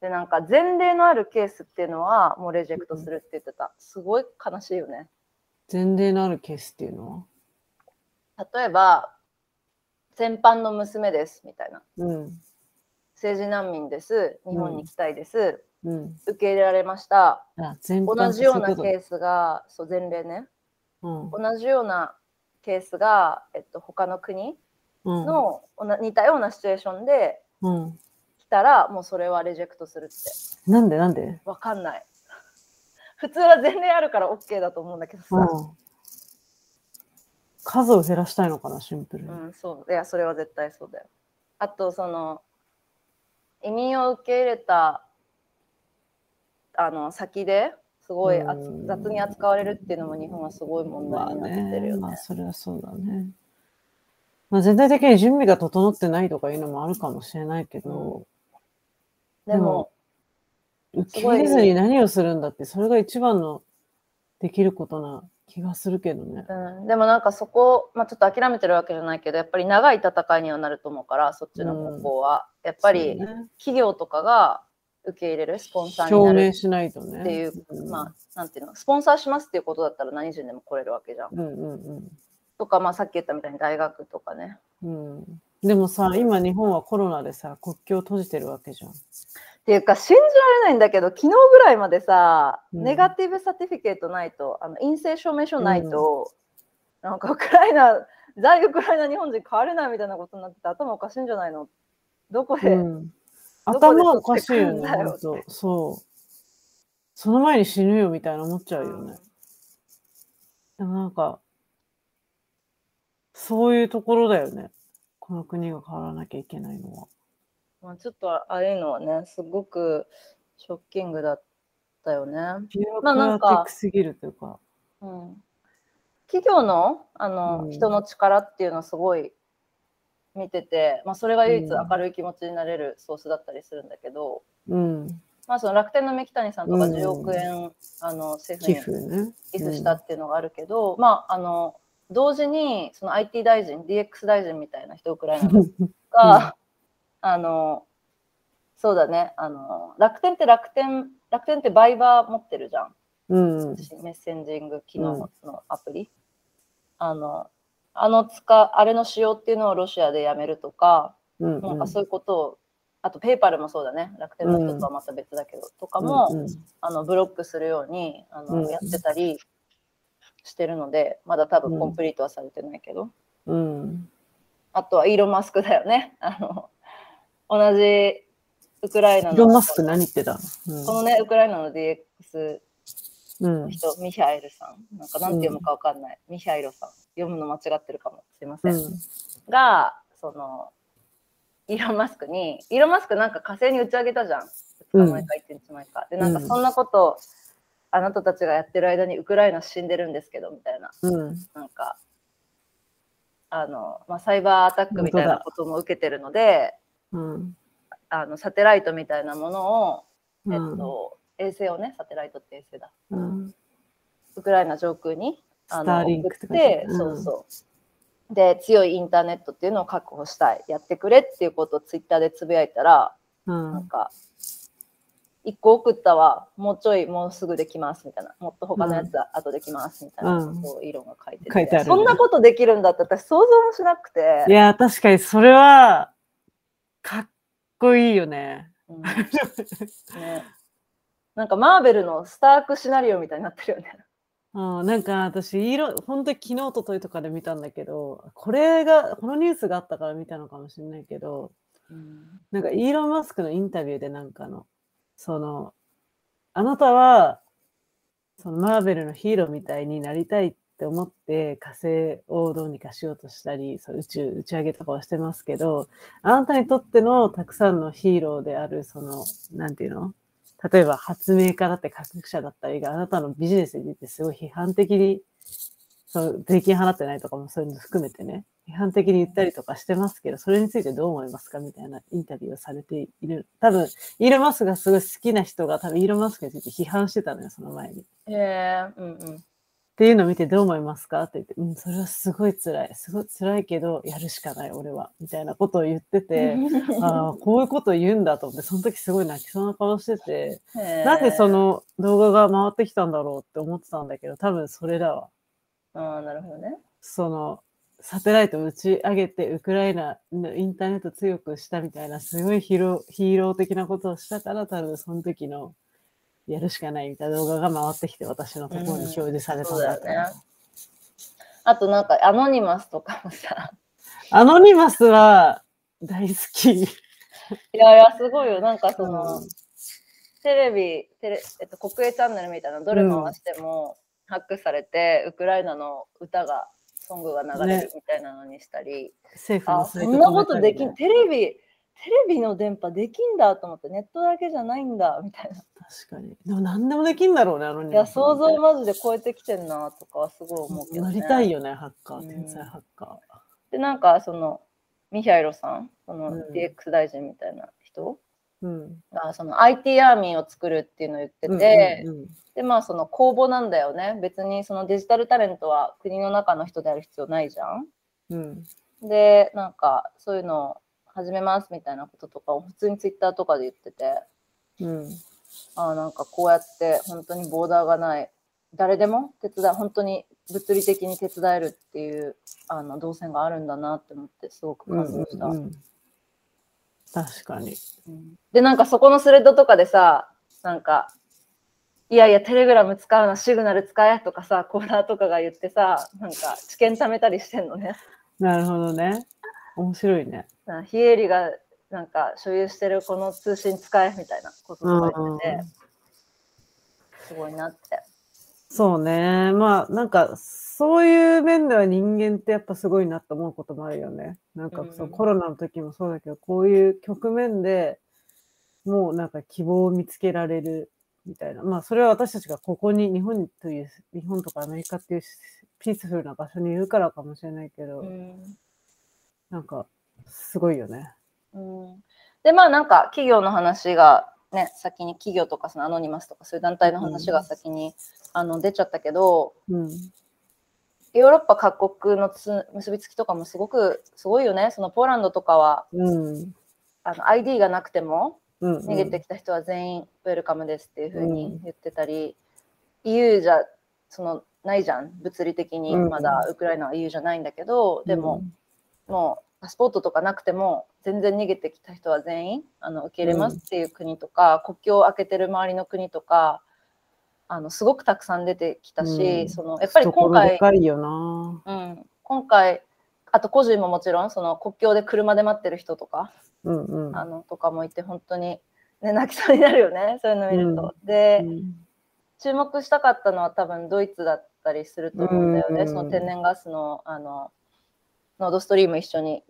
でなんか前例のあるケースっていうのはもうレジェクトするって言ってた。すごい悲しいよね。前例のあるケースっていうのは？例えば先般の娘ですみたいな。うん。政治難民です。日本に来たいです、うん。受け入れられました。同じようなケースが、そう前例ね、こと同じようなケースが、えっと、他の国うん。の、おな似たようなシチュエーションでうん。来たら、もうそれはレジェクトするって。なんでなんで？わかんない。普通は前例あるから OK だと思うんだけどさ。うん。数を減らしたいのかな、シンプルに。うん、そう。いや、それは絶対そうだよ。あと、その、移民を受け入れた、あの、先ですごい雑に扱われるっていうのも日本はすごい問まあ題になってるよね。まあ、それはそうだね。まあ、全体的に準備が整ってないとかいうのもあるかもしれないけど、でも、受け入れずに何をするんだって、それが一番のできることな気がするけどね。うん、でもなんかそこ、まあ、ちょっと諦めてるわけじゃないけどやっぱり長い戦いにはなると思うからそっちの方向は、やっぱり企業とかが受け入れるスポンサーになる証明しないとね。っていう、うんまあなんていうのスポンサーしますっていうことだったら何人でも来れるわけじゃん。うんうんとか、まあ、さっき言ったみたいに大学とかね。うん。うん。でもさ、今日本はコロナでさ、国境閉じてるわけじゃん。っていうか信じられないんだけど昨日ぐらいまでさ、うんネガティブサティフィケートないとあの陰性証明書ないと、なんかウクライナ在ウクライナ日本人変われないみたいなことになってて頭おかしいんじゃないの？どこで、うん、頭おかしいよね、そう。その前に死ぬよみたいな思っちゃうよね。でもなんか、そういうところだよね。この国が変わらなきゃいけないのは。まあ、ちょっとああいうのはねすごくショッキングだったよね。まあなんかすぎるというか。うん、企業のあの、うん人の力っていうのをすごい見てて、まあ、それが唯一うん明るい気持ちになれるソースだったりするんだけど、うん。まあ、その楽天の三木谷さんとかうん10億円、あの政寄府に。寄付したっていうのがあるけど、まああの同時にその IT 大臣 DX 大臣みたいな人ウクライナのが、あのそうだねあの楽天って楽天楽天ってバイバー持ってるじゃん。うん。メッセンジング機能のアプリ、あのあの使あれの使用っていうのをロシアでやめるとか、うん。なんかそういうことをあとペーパルもそうだね楽天の人とはまた別だけど、とかも、うんあのブロックするようにあの、うんやってたりしてるのでまだ多うん分コンプリートはされてないけど、うん。あとはイーロン・マスクだよねあの同じウクライナのイーロンマスク何言ってたの？このねウクライナの DX うん。うん。人、ミヒャエルさん。なんかなんて読むかわかんない。ミヒャエルさん。読むの間違ってるかも。すいません。うん。が、その、イーロン・マスクに、イーロン・マスクなんか火星に打ち上げたじゃん。うん2日前か1日前か。で、なんかそんなこと、あなたたちがやってる間にウクライナ死んでるんですけど、みたいな。うん。なんか、あの、まあ、サイバーアタックみたいなことも受けてるので、うん。あの、サテライトみたいなものを、うんえっと、衛星をね、サテライトって衛星だ。うん。ウクライナ上空にあの送って、書いてあるそうそう。で、強いインターネットっていうのを確保したい。やってくれっていうことをツイッターでつぶやいたら、うん。なんか、一個送ったわ、もうちょい、もうすぐできますみたいな。もっと他のやつは後できますみたいなうんことをイーロンが書いてて、書いてあるねそんなことできるんだって私想像もしなくて。いや、確かにそれはかっこいいよね。うんね、なんかマーベルのスタークシナリオみたいになってるよね。うん、なんか私、色、本当に昨日、おとといとかで見たんだけど、これが、このニュースがあったから見たのかもしれないけど、うんなんかイーロン・マスクのインタビューでなんかの、その、あなたは、そのマーベルのヒーローみたいになりたいっって思って火星をどうにかしようとしたり、そう宇宙打ち上げとかはしてますけど、あなたにとってのたくさんのヒーローである、その、なんていうの？例えば発明家だって科学者だったりがあなたのビジネスについてすごい批判的に、その税金払ってないとかもそういうの含めてね、批判的に言ったりとかしてますけど、それについてどう思いますかみたいなインタビューをされている。多分、イーロン・マスクがすごい好きな人が多分イーロン・マスクについて批判してたのよ、その前に。っへえうんうん。ていうのを見てどう思いますか？って言って、うん、それはすごい辛い。すごい辛いけど、やるしかない、俺は。みたいなことを言ってて、ああ、こういうことを言うんだと思って、その時すごい泣きそうな顔してて、なんでそ、の動画が回ってきたんだろうって思ってたんだけど、多分それだわ。ああ、なるほどね。その、サテライトを打ち上げて、ウクライナのインターネット強くしたみたいな、すごいヒーローヒーロー的なことをしたから、多分その時の、やるしかないみたいな動画が回ってきて、私のところに表示されたんだと思う。そうだよね。あとなんかアノニマスとかもさ、アノニマスは大好き。いやいや、すごいよ。なんかその、うん。テレビ、テレえっと、国営チャンネルみたいなのどれ回しても、ハックされて、ウクライナの歌が、ソングが流れねるみたいなのにしたり、政府のあ、そんなことできん、テレビ、テレビの電波できんだと思って、ネットだけじゃないんだ、みたいな。確かに。でも何でもできんだろうね、アノニいや。想像マジで超えてきてんな、とかはすごい思うけど、ね。なりたいよね、ハッカー。うん天才ハッカで、なんか、その、ミヒャイロさん、そのうん DX 大臣みたいな人ー。うん。が、その IT アーミーを作るっていうのを言ってて、うんうんうんで、まあ、その公募なんだよね。別にそのデジタルタレントは国の中の人である必要ないじゃん。うん。で、なんか、そういうのを始めますみたいなこととかを普通にツイッターとかで言ってて、うん。ああ、なんかこうやって本当にボーダーがない、誰でも手伝い、本当に物理的に手伝えるっていうあの動線があるんだなって思って、すごく感動した。うんうんうん確かに。うんで、なんかそこのスレッドとかでさ、なんか、いやいや、テレグラム使うな、シグナル使えとかさ、コーナーとかが言ってさ、なんか知見貯めたりしてんのね。なるほどね。面白いね。な非営利がなんか所有してるこの通信使えみたいなこととか言ってて、すごいなって。そうね。まあ、なんか、そういう面では人間ってやっぱすごいなと思うこともあるよね。なんかそう、うんコロナの時もそうだけど、こういう局面でもうなんか希望を見つけられるみたいな。まあ、それは私たちがここに、日本という、日本とかアメリカっていうピースフルな場所にいるからかもしれないけど、うんなんか、すごいよね。うんでまあなんか企業の話がね先に企業とかそのアノニマスとかそういう団体の話が先に、あの出ちゃったけどうん。ヨーロッパ各国のつ結びつきとかもすごくすごいよねそのポーランドとかはうん。あの ID がなくてもうん、うん。逃げてきた人は全員ウェルカムですっていうふうに言ってたり、EU じゃそのないじゃん物理的にうんまだウクライナは EU じゃないんだけど、でも、もうパスポートとかなくても全然逃げてきた人は全員あの受け入れますっていう国とか、国境を開けてる周りの国とかあのすごくたくさん出てきたし、うん。そのやっぱり今回、かいよな。うん、今回あと個人ももちろんその国境で車で待ってる人とか、うんうん。あのとかもいて本当に、ね、泣きそうになるよねそういうの見ると。で、うん。注目したかったのは多分ドイツだったりすると思うんだよね、うん。その天然ガスのあのノードストリーム一緒に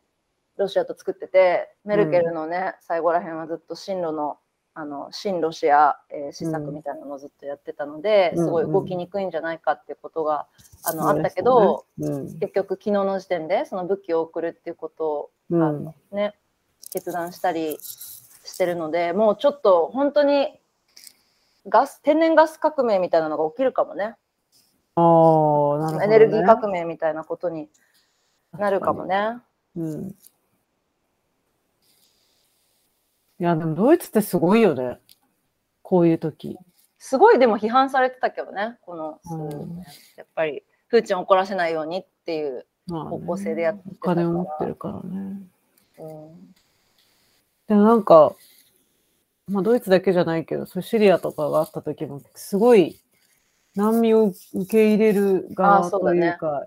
ロシアと作っててメルケルのね、最後らへんはずっと進路のあの新ロシア、えー施策みたいなのをずっとやってたので、うんすごい動きにくいんじゃないかっていうことがあのあったけど、うん。結局昨日の時点でその武器を送るっていうことをうん。あのね、決断したりしてるので、もうちょっと本当にガス、天然ガス革命みたいなのが起きるかもね。ああ、なるほど、ね。エネルギー革命みたいなことになるかもね。うん。いや、でもドイツってすごいよね。こういう時。すごいでも批判されてたけどね、この、うんやっぱりプーチンを怒らせないようにっていう、方向性でやってたおから金を持ってるからね。うんでもなんか、まあドイツだけじゃないけど、そうシリアとかがあった時も、すごい難民を受け入れるあ側というか、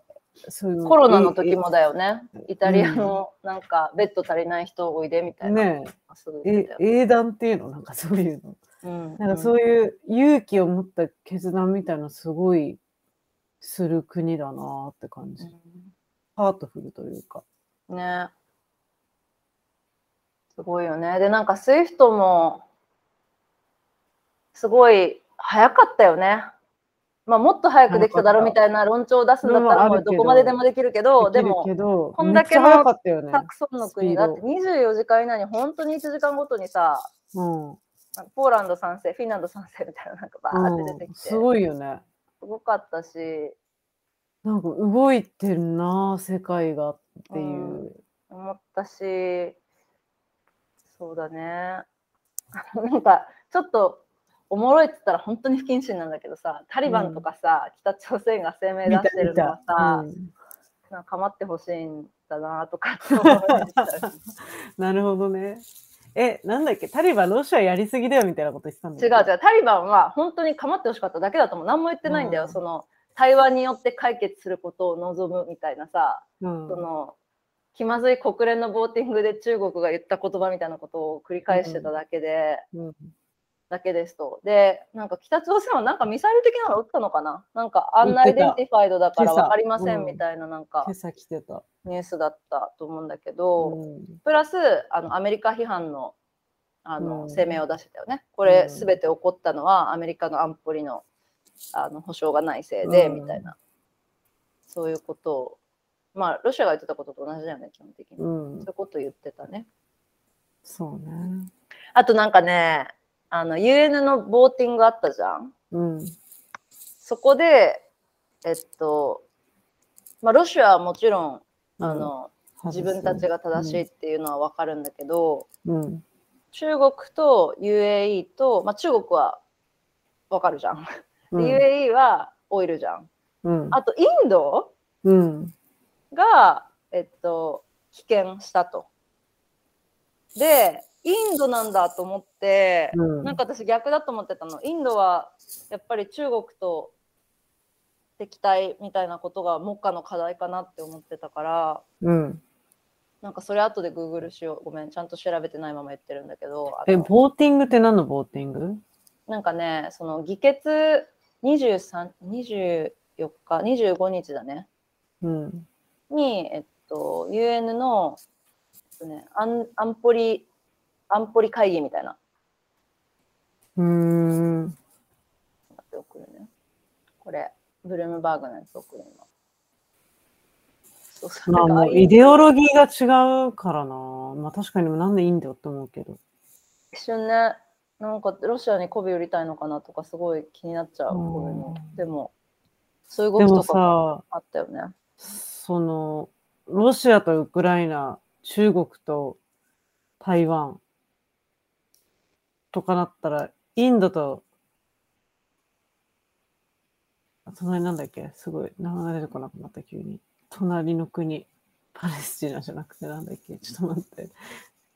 そうコロナの時えもだよね。イタリアのなんかベッド足りない人おいでみたいな。ねえ英断っていうの？なんかそういうの。うんなんかそういう勇気を持った決断みたいなすごいする国だなって感じ。ハートフルというか。うんね。すごいよね。で、なんか SWIFT もすごい早かったよね。まあもっと早くできただろうみたいな論調を出すんだったらもうどこまででもできるけど、でもこんだけのたよね。たくさんの国だって24時間以内に本当に1時間ごとにさ、うん。ポーランド賛成、フィンランド賛成みたいななんかバーって出てきて、うんすごいよね。すごかったし、なんか動いてるな世界がっていう。思ったし、そうだね。なんかちょっとおもろいって言ったら本当に不謹慎なんだけどさ、タリバンとかさ、北朝鮮が声明出してるのはさ、うん。なんか構ってほしいんだなとかって思いましたよ なるほどね。え、なんだっけ？タリバンロシアやりすぎだよみたいなこと言ってたんだ違う違う、タリバンは本当に構ってほしかっただけだと思う。何も言ってないんだよ。うん。その対話によって解決することを望むみたいなさ、う。うん。その気まずい国連の voting で中国が言った言葉みたいなことを繰り返してただけで、うんだけですと。で、なんか北朝鮮はなんかミサイル的なの撃ったのかな？なんか unidentified だから分かりませうんんみたいななんか今朝来てた。ニュースだったと思うんだけど、うんプラスあのアメリカ批判のあの、うん声明を出してたよね。これうんすべて起こったのはアメリカの安保理のあの保障がないせいで、うんみたいなそういうことをまあロシアが言ってたことと同じだよね基本的に、う。そうんいうこと言ってたね。そうね。あとなんかねあの UN のボーティングあったじゃん？うん。そこでえっとまあロシアはもちろんあの、自分たちが正しいっていうのは分かるんだけど、うん。中国と UAE と、まあ、中国はわかるじゃん。UAE はオイルじゃん。うん。あとインドうん。が、えっと、棄権したと。で、インドなんだと思って、うんなんか私逆だと思ってたの。インドはやっぱり中国と敵対みたいなことが目下の課題かなって思ってたから、うん。なんかそれ後で Google しよう。ごめん、ちゃんと調べてないまま言ってるんだけど。あえ、のボーティングって何のボーティング？なんかね、その議決23、24日、25日だね。うん。に、えっと、UN の、えっとね、安安保理、安保理会議みたいな。うーん。待って送るね。これ、ブルームバーグのやつ送る今。そうそうまあもうイデオロギーが違うからな。まあ確かになんでいいんだよって思うけど。一瞬ね、なんかロシアに媚び売りたいのかなとかすごい気になっちゃう、う。でも、そういうでも動きとかあったよね。その、ロシアとウクライナ、中国と台湾とかなったら、インドと、あ隣なんだっけ？すごい、名前が出てこなくなった、急に。隣の国、パレスチナじゃなくてなんだっけ？ちょっと待って。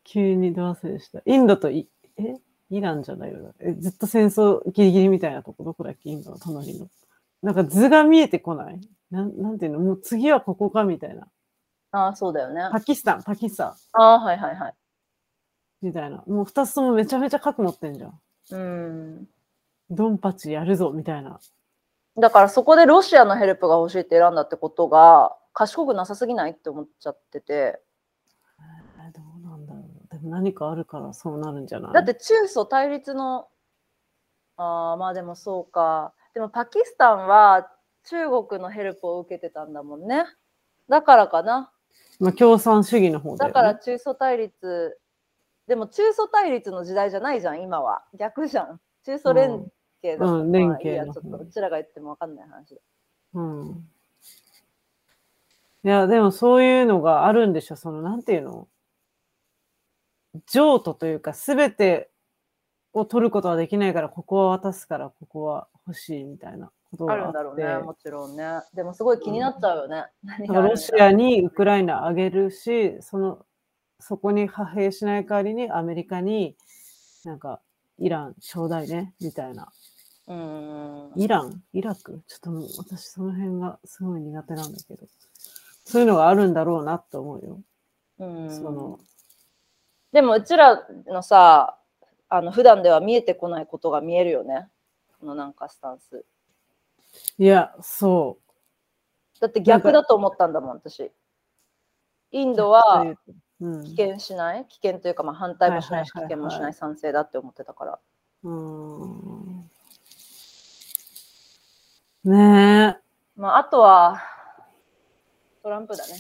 急にど忘れした。インドとイ、え？イランじゃないよな。え、ずっと戦争ギリギリみたいなとこ、どこだっけ？インドの隣の。なんか図が見えてこない？なんなんていうの？もう次はここかみたいな。ああ、そうだよね。パキスタン、パキスタンああ、はいはいはい。みたいな。もう二つともめちゃめちゃ核持ってんじゃん。うん。ドンパチやるぞみたいな。だからそこでロシアのヘルプが欲しいって選んだってことが賢くなさすぎないって思っちゃってて。えーどうなんだろう。でも何かあるからそうなるんじゃない？だって中ソ対立の、ああ、まあでもそうか。でもパキスタンは中国のヘルプを受けてたんだもんね。だからかな。まあ共産主義の方だよ、ね。だから中ソ対立、でも中ソ対立の時代じゃないじゃん、今は。逆じゃん。中ソ連携だ、うんまあ連携いいやのちょっとうちらが言っても分かんない話だ。うん。いや、でもそういうのがあるんでしょ。その、なんていうの？譲渡というか、すべてを取ることはできないから、ここは渡すから、ここは欲しいみたいなことがあ。るんだろうね、もちろんね。でもすごい気になっちゃうよね。何だからロシアにウクライナあげるし、そのそこに派兵しない代わりにアメリカに、なんか、イラン、ちょうだいね、みたいな。うん。イラン？イラク？ちょっともう私その辺がすごい苦手なんだけど。そういうのがあるんだろうなって思うよ。うんその、でもうちらのさ、あの普段では見えてこないことが見えるよね。このなんかスタンス。いや、そだって逆だと思ったんだもん、私。インう。ドはうん、危険しない？危険というか、まあ、反対もしないし、危はいはいはいはい険もしない賛成だって思ってたから。うーん。ねまあ、あとは、トランプだね。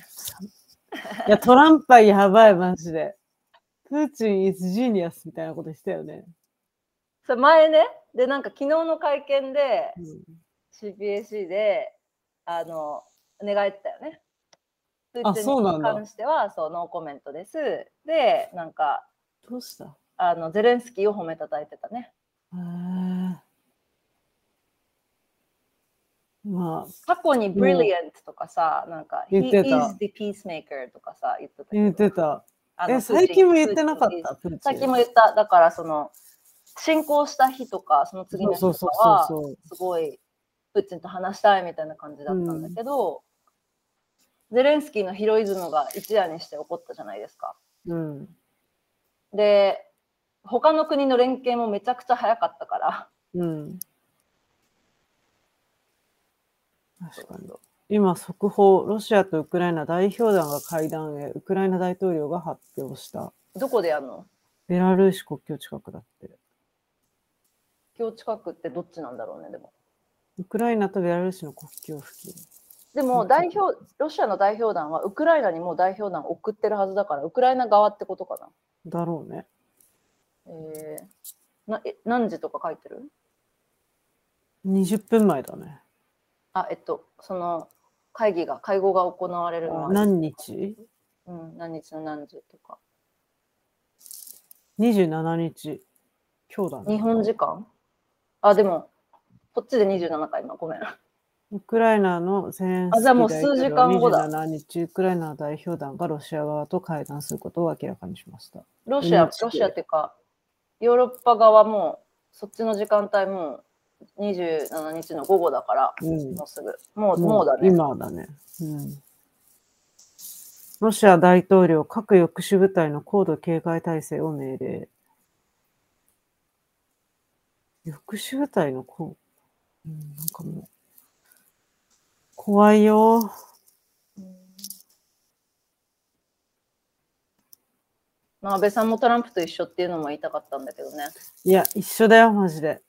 え。いや、トランプはやばい、マジで。プーチン is genius みたいなことしたよね。それ前ね、で、なんか昨日の会見で、うん CPAC で、あの、願えてたよね。プあーチンにそうなんだ関しては、そう、ノーコメントです。で、なんか、どうした？あの、ゼレンスキーを褒めたたえてたね。へえ。まあ、過去に brilliant とかさ、なんか、言 he ってた is the peacemaker とかさ、言ってた言ってた。え、最近も言ってなかった？最近も言った。だから、その、侵攻した日とか、その次の日とかは。すごい、プーチンと話したいみたいな感じだったんだけど、ゼレンスキーのヒロイズムが一夜にして起こったじゃないですか。うん。で、他の国の連携もめちゃくちゃ早かったから、うん。確かに。今、速報、ロシアとウクライナ代表団が会談へ、ウクライナ大統領が発表した。どこでやるの？ベラルーシ国境近くだって。今日近くってどっちなんだろうね、でも。ウクライナとベラルーシの国境付近。でも代表、ロシアの代表団はウクライナにもう代表団送ってるはずだから、ウクライナ側ってことかな。だろうね。えー、なえ何時とか書いてる？20分前だね。あ、えっと、その会議が、会合が行われるのは、何日？うん、何日の何時とか。?27 日。今日だね。日本時間？あ、でも、こっちで27か、今、ごめん。ウクライナのゼレンスキーあじゃあもう数時間後だ27日、ウクライナの代表団がロシア側と会談することを明らかにしました。ロシア、ロシアっていうか、ヨーロッパ側も、そっちの時間帯も27日の午後だから、うんもうすぐ。もう、もうだね。今だね。うん。ロシア大統領、核抑止部隊の高度警戒態勢を命令。抑止部隊のこう、うん、なんかもう、怖いよ。まあ、安倍さんもトランプと一緒っていうのも言いたかったんだけどね。いや、一緒だよ、マジで。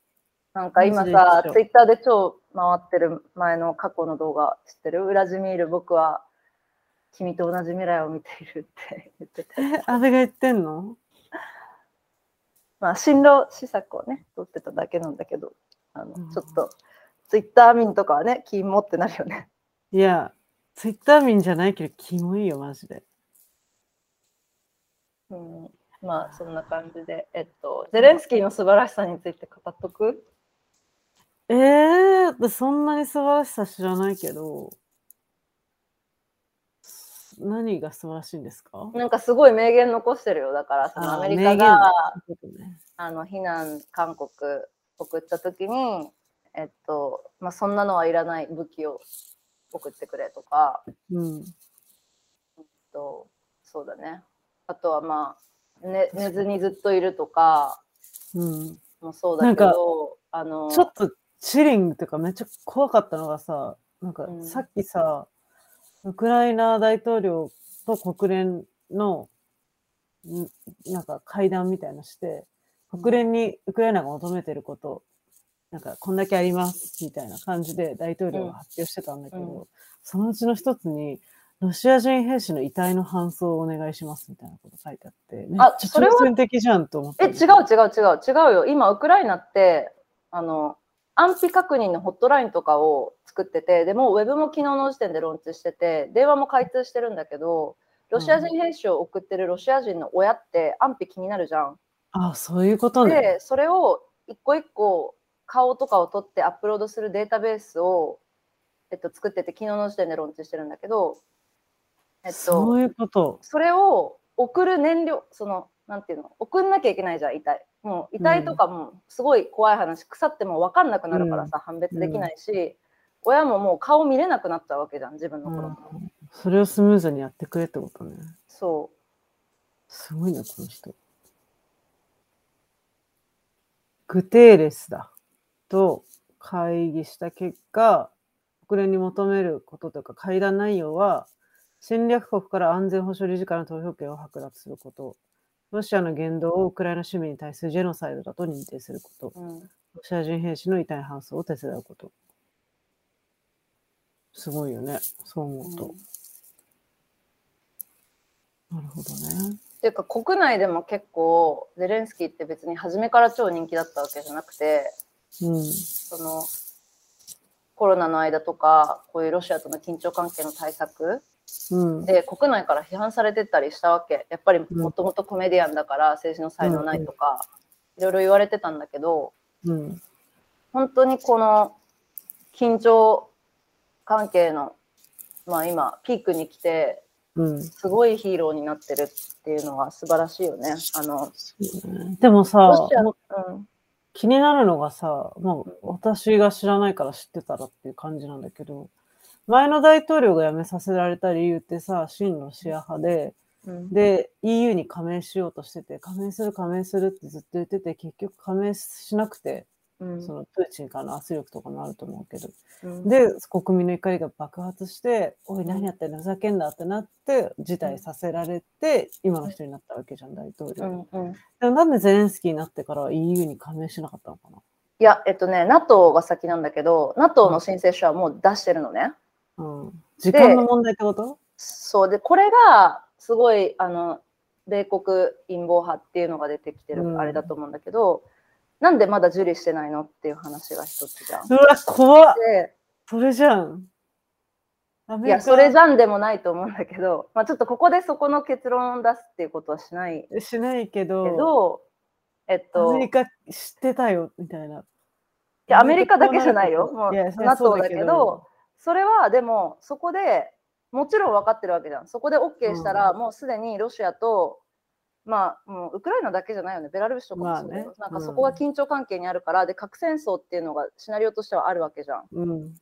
なんか今さツイッターで超回ってる前の過去の動画知ってる？ウラジミール、僕は君と同じ未来を見ているって言ってて。え、安倍が言ってんの？まあ、進路施策をね、取ってただけなんだけど、あのうんちょっと、ツイッター民とかはね、気持ってなるよね。いや、ツイッター民じゃないけど、キモいよ、マジで。うん、まあ、そんな感じで、えっと、ゼレンスキーの素晴らしさについて語っとく？ええー、そんなに素晴らしさ知らないけど、何が素晴らしいんですか？なんかすごい名言残してるよ。だから、そのアメリカが、そういうことねあの避難勧告送った時に、えっとまあ、そんなのはいらない武器を送ってくれとか、うん。えっと、そうだねあとはまあ、ね、寝ずにずっといるとかうん。もそうだけどあのちょっとチリングとかめっちゃ怖かったのがさ、なんかうんさっきさ、ウクライナ大統領と国連のんなんか会談みたいなのして、国連にウクライナが求めてること、なんかこんだけありますみたいな感じで大統領が発表してたんだけど、うんそのうちの一つに、ロシア人兵士の遺体の搬送をお願いしますみたいなこと書いてあって、めっちゃそれは挑戦的じゃんと思って。え違う違う違う違うよ今ウクライナってあの安否確認のホットラインとかを作っててでもウェブも昨日の時点でローンチしてて電話も開通してるんだけどロシア人兵士を送ってるロシア人の親って安否気になるじゃん。あ、そういうことね。でそれを一個一個顔とかを取ってアップロードするデータベースを、えっと、作ってて昨日の時点でローンチしてるんだけど、えっと、そういうこと。それを送る燃料そのなんていうの？送んなきゃいけないじゃん遺体もう遺体とかもすごい怖い話、腐っても分かんなくなるからさ、判別できないし、親ももう顔見れなくなったわけじゃん自分の子供、うんそれをスムーズにやってくれってことね。そすごいな、この人。グテーレスだ。と会議した結果、国連に求めることというか会談内容は、戦略国から安全保障理事会の投票権を剥奪すること、ロシアの言動をウクライナ市民に対するジェノサイドだと認定すること、う、うん、ロシア人兵士の遺体搬送を手伝うこと。すごいよね、そう思うと。なるほどね。っていうか国内でも結構ゼレンスキーって別に初めから超人気だったわけじゃなくてうん。そのコロナの間とかこういうロシアとの緊張関係の対策うん。で国内から批判されてたりしたわけやっぱりもともとコメディアンだから政治の才能ないとか、いろいろ言われてたんだけどうん。本当にこの緊張関係のまあ今ピークに来てうん。すごいヒーローになってるっていうのは素晴らしいよね。あのでもさうん、気になるのがさ、もう私が知らないから知ってたらっていう感じなんだけど、前の大統領が辞めさせられた理由ってさ、親ロシア派で、うん、で、EU に加盟しようとしてて、加盟する加盟するってずっと言ってて、結局加盟しなくて、うんそのプーチンからの圧力とかもあると思うけど、うん。で、国民の怒りが爆発して、おい、何やってんの？ふざけんなってなって、辞退させられて、今の人になったわけじゃん、大統う領。んうん、でもなんでゼレンスキーになってから EU に加盟しなかったのかな？いや、えっとね、NATO が先なんだけど、NATO の申請書はもう出してるのね。うん。時間の問題ってこと？そう。で、これがすごいあの米国陰謀派っていうのが出てきてうん。るあれだと思うんだけど、なんでまだ受理してないのっていう話が一つじゃん。うわ、怖っでそれじゃん。アいや、それじゃんでもないと思うんだけど、まあ、ちょっとここでそこの結論を出すっていうことはしないしないけど、けど、えっアと、いメリカ知ってたよ、みたいな。やアメリカだけじゃないよ。もう NATO だけど、それはでもそこでもちろん分かってるわけじゃん。そこで OK したら、もうすでにロシアと、まあ、もうウクライナだけじゃないよね、ベラルーシとかもそうまあねなんかそこが緊張関係にあるから、で、核戦争っていうのがシナリオとしてはあるわけじゃん。うん。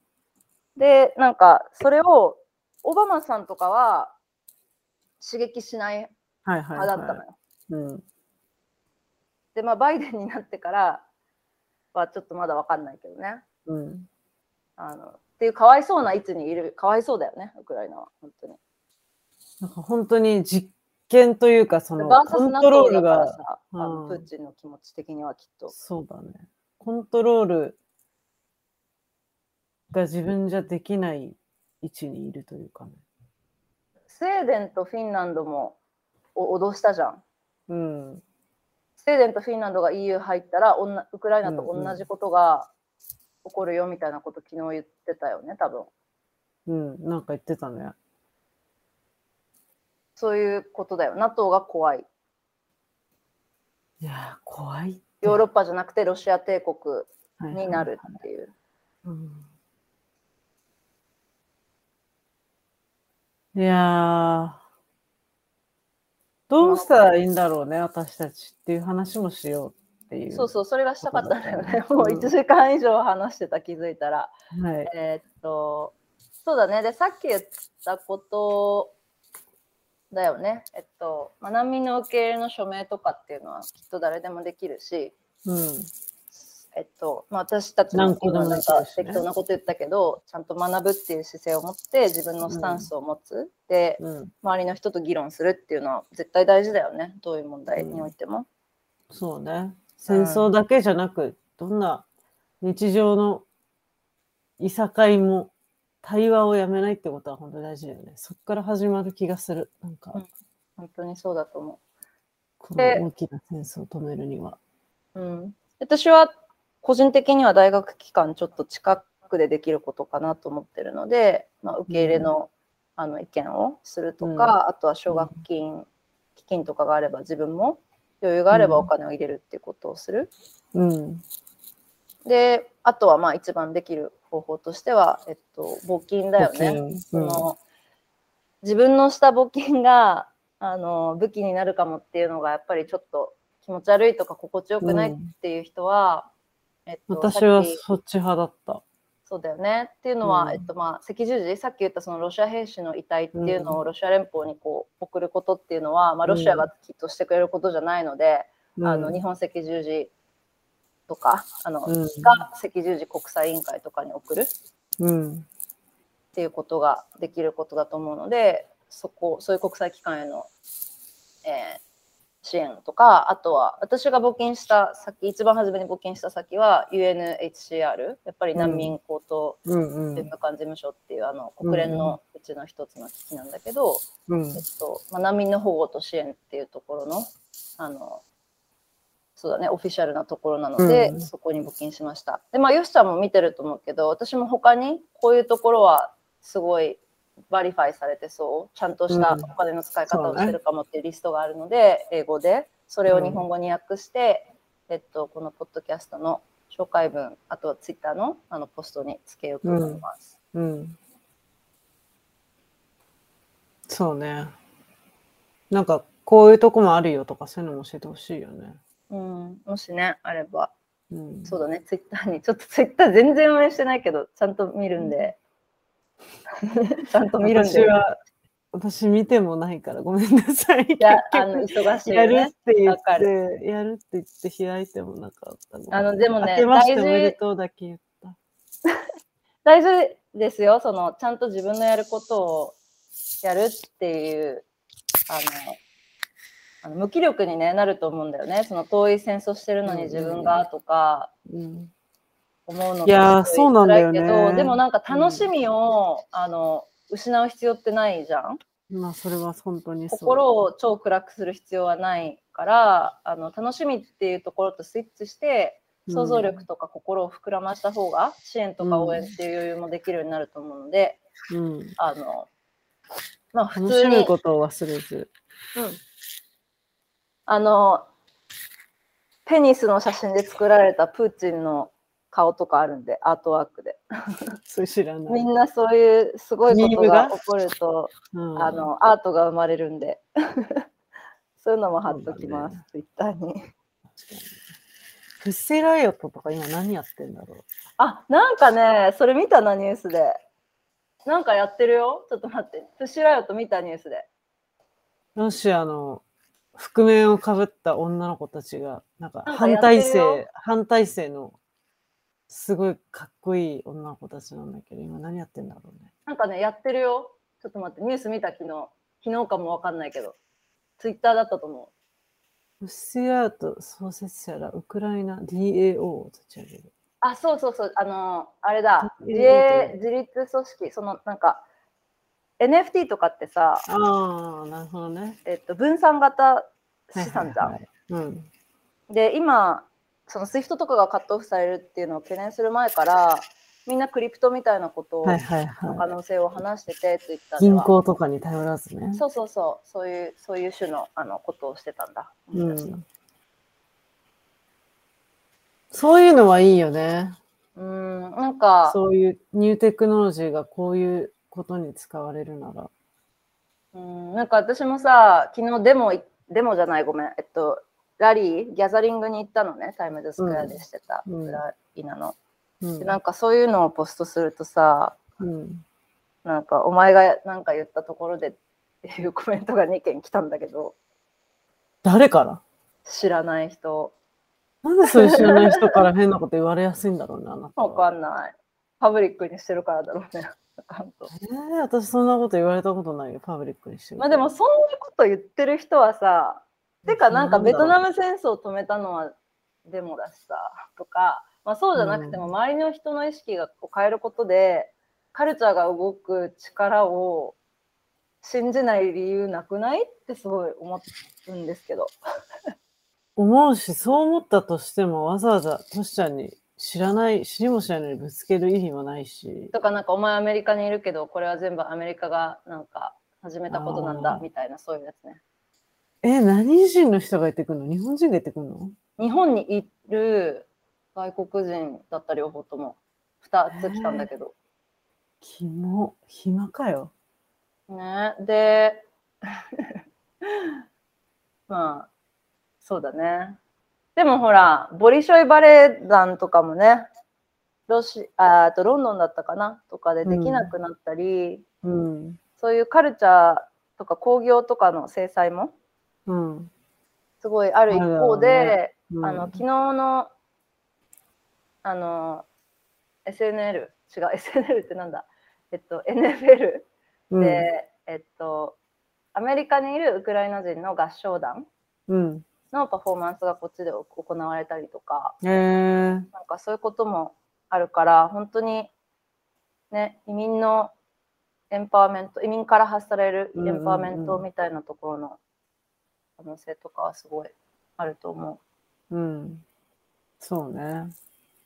で、なんかそれをオバマさんとかは刺激しない派だったのはよ。い。うん。で、まあ、バイデンになってからはちょっとまだ分かんないけどね。うん。あのっていうかわいそうな位置にいる、かわいそうだよね、ウクライナは、本当に。なんか本当に実験というか、そのバーサスコントロールが、うんのプーチンの気持ち的にはきっと。そうだね。コントロールが自分じゃできない位置にいるというかね。スウェーデンとフィンランドもお脅したじゃん。うん。スウェーデンとフィンランドが EU 入ったら、おんなウクライナと同じことが起こるよみたいなこと昨日言ってたよね、多分。うん。なんか言ってたね。そういうことだよ。NATO が怖い。いやー、怖い。ヨーロッパじゃなくてロシア帝国はいになるっていう。うんいやー、どうしたらいいんだろうね、私たちっていう話もしようっていう。そうそう、それがしたかったんだよね。うんもう1時間以上話してた、気づいたら。はい。えーっと、そうだね。で、さっき言ったことだよね。えっと、まあ、難民の受け入れの署名とかっていうのはきっと誰でもできるし、うん。えっと、まあ、私たちも今なんか適当なこと言ったけど、ちゃんと学ぶっていう姿勢を持って自分のスタンスを持つ。で、うん。周りの人と議論するっていうのは絶対大事だよね。どういう問題においても。そうね。戦争だけじゃなく、どんな日常のいさかいも対話をやめないってことは本当に大事だよね。そこから始まる気がする。なんか、うん本当にそうだと思こでの大きな戦争を止めるには。う。うん。私は個人的には大学期間ちょっと近くでできることかなと思ってるので、まあ、受け入れの,、あの意見をするとか、うんあとは奨学金、基金とかがあれば自分も余裕があればうんお金を入れるっていうことをする。うん。で、あとはまあ一番できる方法としては、えっと、募金だよね。その自分のした募金があの武器になるかもっていうのがやっぱりちょっと気持ち悪いとか心地よくないっていう人は、えっと、私はそっち派だった。そうだよね。っていうのは、うん。えっとまあ、赤十字さっき言ったそのロシア兵士の遺体っていうのうをロシア連邦にこう送ることっていうのは、まあ、ロシアがきっとしてくれることじゃないので、あの日本赤十字とかあの、うん。が赤十字国際委員会とかに送る。っうん。ていうことができることだと思うのでそこそういう国際機関への、えー支援とかあとは私が募金した先一番初めに募金した先は UNHCR やっぱり難民高等うん。うん文。化官事務所っていうあの国連のうちの一つの機器なんだけど、うん。えっとまあ、難民の保護と支援っていうところのあのそうだねオフィシャルなところなので、うんそこに募金しましたでまあよしちゃんも見てると思うけど私も他にこういうところはすごい verify されてそうちゃんとしたうんお金の使い方をしてるかもっていうリストがあるので、英語でそれを日本語に訳して、えっと、このポッドキャストの紹介文あとはツイッターのあのポストにつけようと思います。うん。そうね。なんか、こういうとこもあるよとか、そういうのも教えてほしいよね。うん、もしね、あれば、うん。そうだね、ツイッターに、ちょっとツイッター全然応援してないけど、ちゃんと見るんで、ちゃんと見るんで。私は、私見てもないからごめんなさい。いや、あの、忙しいやるっ。て言って、やるって言って開いてもなかった。あのでもね大事おめでとうだけ言った。大事ですよ、その、ちゃんと自分のやることをやるっていう、あの、あの無気力に、ね、なると思うんだよね。その遠い戦争してるのに自分がとかうん。思うのいやーがすごそうなんだけどでもなんか楽しみを、あの失う必要ってないじゃん。まあ、それは本当に。心を超暗くする必要はないからあの楽しみっていうところとスイッチして想像力とか心を膨らました方が支援とか応援っていう余裕もできるようになると思うので、うん。あのまあ普楽し通に、むことを忘れず。うん、あのペニスの写真で作られたプーチンの顔とかあるんでアートワークで。それ知らない。みんなそういうすごいことがが？起こるとうん。あのアートが生まれるんで。そういうのも貼っときます、ツイッターに。プッシーライオットとか今何やってんだろう？あなんかねそれ見たなニュースで。なんかやってるよ。ちょっと待って。プッシュライオット見たニュースで。ロシアの覆面をかぶった女の子たちが、なんか反体制、反体制のすごいかっこいい女の子たちなんだけど、今何やってんだろうね。なんかねやってるよ。ちょっと待ってニュース見た昨日。昨日かもわかんないけどツイッターだったと思う。プッシーライオット創設者らウクライナ DAO を立ち上げる。あそうそうそう。あのあれだ。自立組織。そのなんか NFT とかってさ、ああ、なるほどね。えっと、分散型資産じゃん、はいはいはいうん。で今その SWIFT とかがカットオフされるっていうのを懸念する前からみんなクリプトみたいなことを、はいはいはの可能性を話しててツイッター銀行とかに頼らずね。そうそうそうそういうそういう種のあのことをしてたんだ、うん。そういうのはいいよね。うんなんかそういうニューテクノロジーがこういうことに使われるなら。うんなんか私もさ昨日デモいデモじゃないごめん。えっとラリーギャザリングに行ったのね。タイムズスクエアでしてた、うん。ウクライナの、うん。でなんかそういうのをポストするとさうん。なんかお前がなんか言ったところでっていうコメントが2件来たんだけど誰から？知らない人。なんでそういう知らない人から変なこと言われやすいんだろうね、あなたは。わかんない。パブリックにしてるからだろうねアカウントえー、私そんなこと言われたことないよ、パブリックにしてるまあでもそんなこと言ってる人はさてかなんかベトナム戦争を止めたのはデモだしさとか、まあ、そうじゃなくてもうん。周りの人の意識がこう変えることでカルチャーが動く力を信じない理由なくないってすごい思うんですけど。思うし、そう思ったとしても、わざわざトシちゃんに知らない、知りもしないのにぶつける意味もないし。とかなんかお前アメリカにいるけどこれは全部アメリカがなんか始めたことなんだみたいなそういうやつねえ、何人の人が言ってくるの？日本人が言ってくるの？日本にいる外国人だった両方とも2つ来たんだけど、キモ、暇かよ。ねで まあ、そうだね。でもほら、ボリショイバレエ団とかもね、ロシああとロンドンだったかなとかでできなくなったり、うん。そういうカルチャーとか工業とかの制裁もうん。すごいある一方で、うんあの昨日のあの SNL 違う SNL ってなんだ？えっと NFL で、うん。えっとアメリカにいるウクライナ人の合唱団うん。のパフォーマンスがこっちで行われたりとか。なんかそういうこともあるから本当にね移民のエンパワーメント移民から発されるエンパワーメントみたいなところの可能性とかはすごいあると思うん。そうね。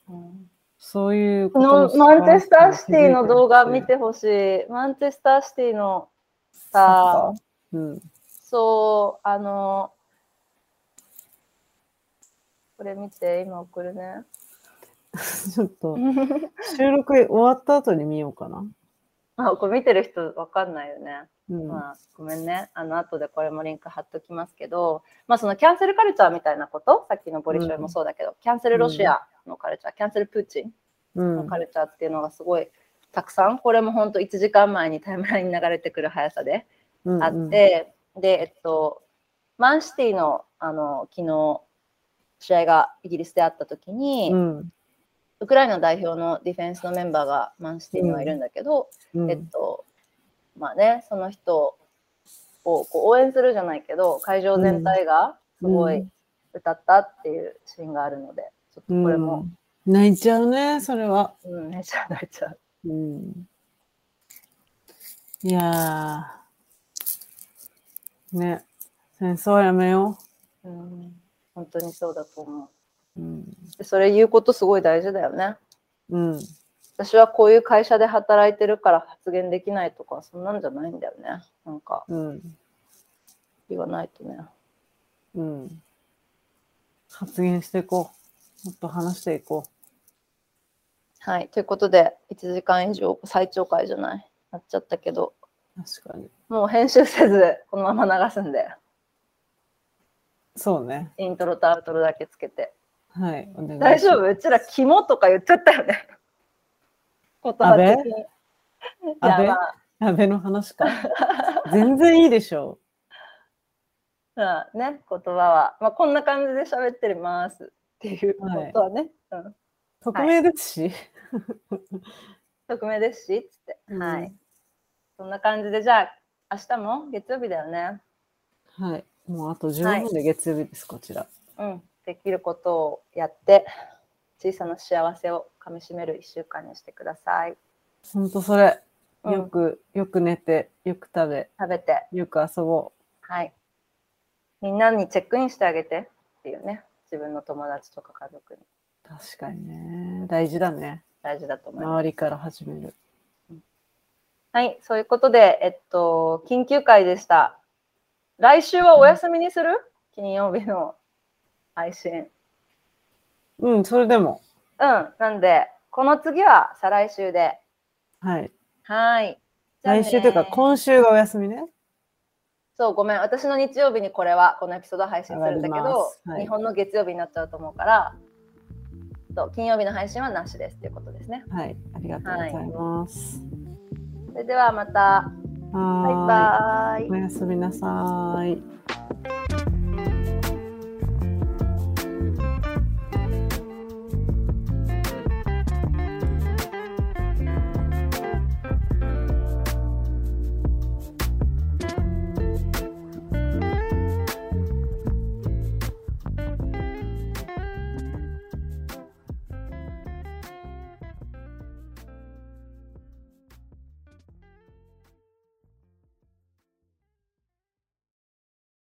う。うんそういうこのマンチェスターシティの動画見てほしい。マンチェスターシティのさ、うん。そう、あの、これ見て、今送るね。ちょっと、収録終わった後に見ようかな。あ、これ見てる人わかんないよね。うん。まあ、ごめんね。あの、後でこれもリンク貼っときますけど、まあ、そのキャンセルカルチャーみたいなこと、さっきのボリショイもそうだけど、キャンセルロシアのカルチャー、キャンセルプーチンうんのカ。ルチャーっていうのがすごいたくさん、これも本当1時間前にタイムラインに流れてくる速さでうんあって、で、えっと、マンシティの、あの、昨日、試合がイギリスであった時に、うん。ウクライナ代表のディフェンスのメンバーがマンシティにはいるんだけど、うんえっと、まあね、その人をこう応援するじゃないけど、会場全体がすごいうん歌ったっていうシーンがあるので、ちょっとこれも、うん泣いちゃうね、それは。うん、めちゃめちゃ。うん。いやー。ね。戦争はやめようん、本当にそうだと思う。う。うん。でそれ言うことすごい大事だよね。うん。私はこういう会社で働いてるから発言できないとか、そんなんじゃないんだよね。なんかうん。言わないとね。うん。発言していこう。もっと話していこはい。ということで、1時間以上最長回じゃない？なっちゃったけど、う。確かに。もう編集せず、このまま流すんで、そうね。イントロとアウトロだけつけて。はい。い大丈夫？うちら、肝とか言っちゃったよね。言葉的に。安倍？まあ、安倍の話か。全然いいでしょうん、ね、言葉は。まあ、こんな感じで喋ってますっていうことはね。うんう。匿名ですし？匿名ですし、つって。うんはい。そんな感じで、じゃあ、明日も月曜日だよね。はい。もうあと15分で月曜日です、こちら。うん。できることをやって、小さな幸せをかみしめる1週間にしてください。ほんとそれ。うんよく、よく寝て、よく食べ、食べて、よく遊ぼはい。みんなにチェックインしてあげてっていうね。自分の友達とか家族に。う。確かにね。大事だね。大事だと思います。周りから始める。はい。そういうことで、えっと、緊急会でした。来週はお休みにする、金曜日の配信。うん、それでも。うん。なんで、この次は再来週で。はい。はい。来週というか、今週がお休みね。そう、ごめん。私の日曜日にこれは、このエピソード配信するんだけどはい日本の月曜日になっちゃうと思うから、そう金曜日の配信はなしですということですね。はい。ありがとうございます。それではまた、バイバイ。お。やすみなさい。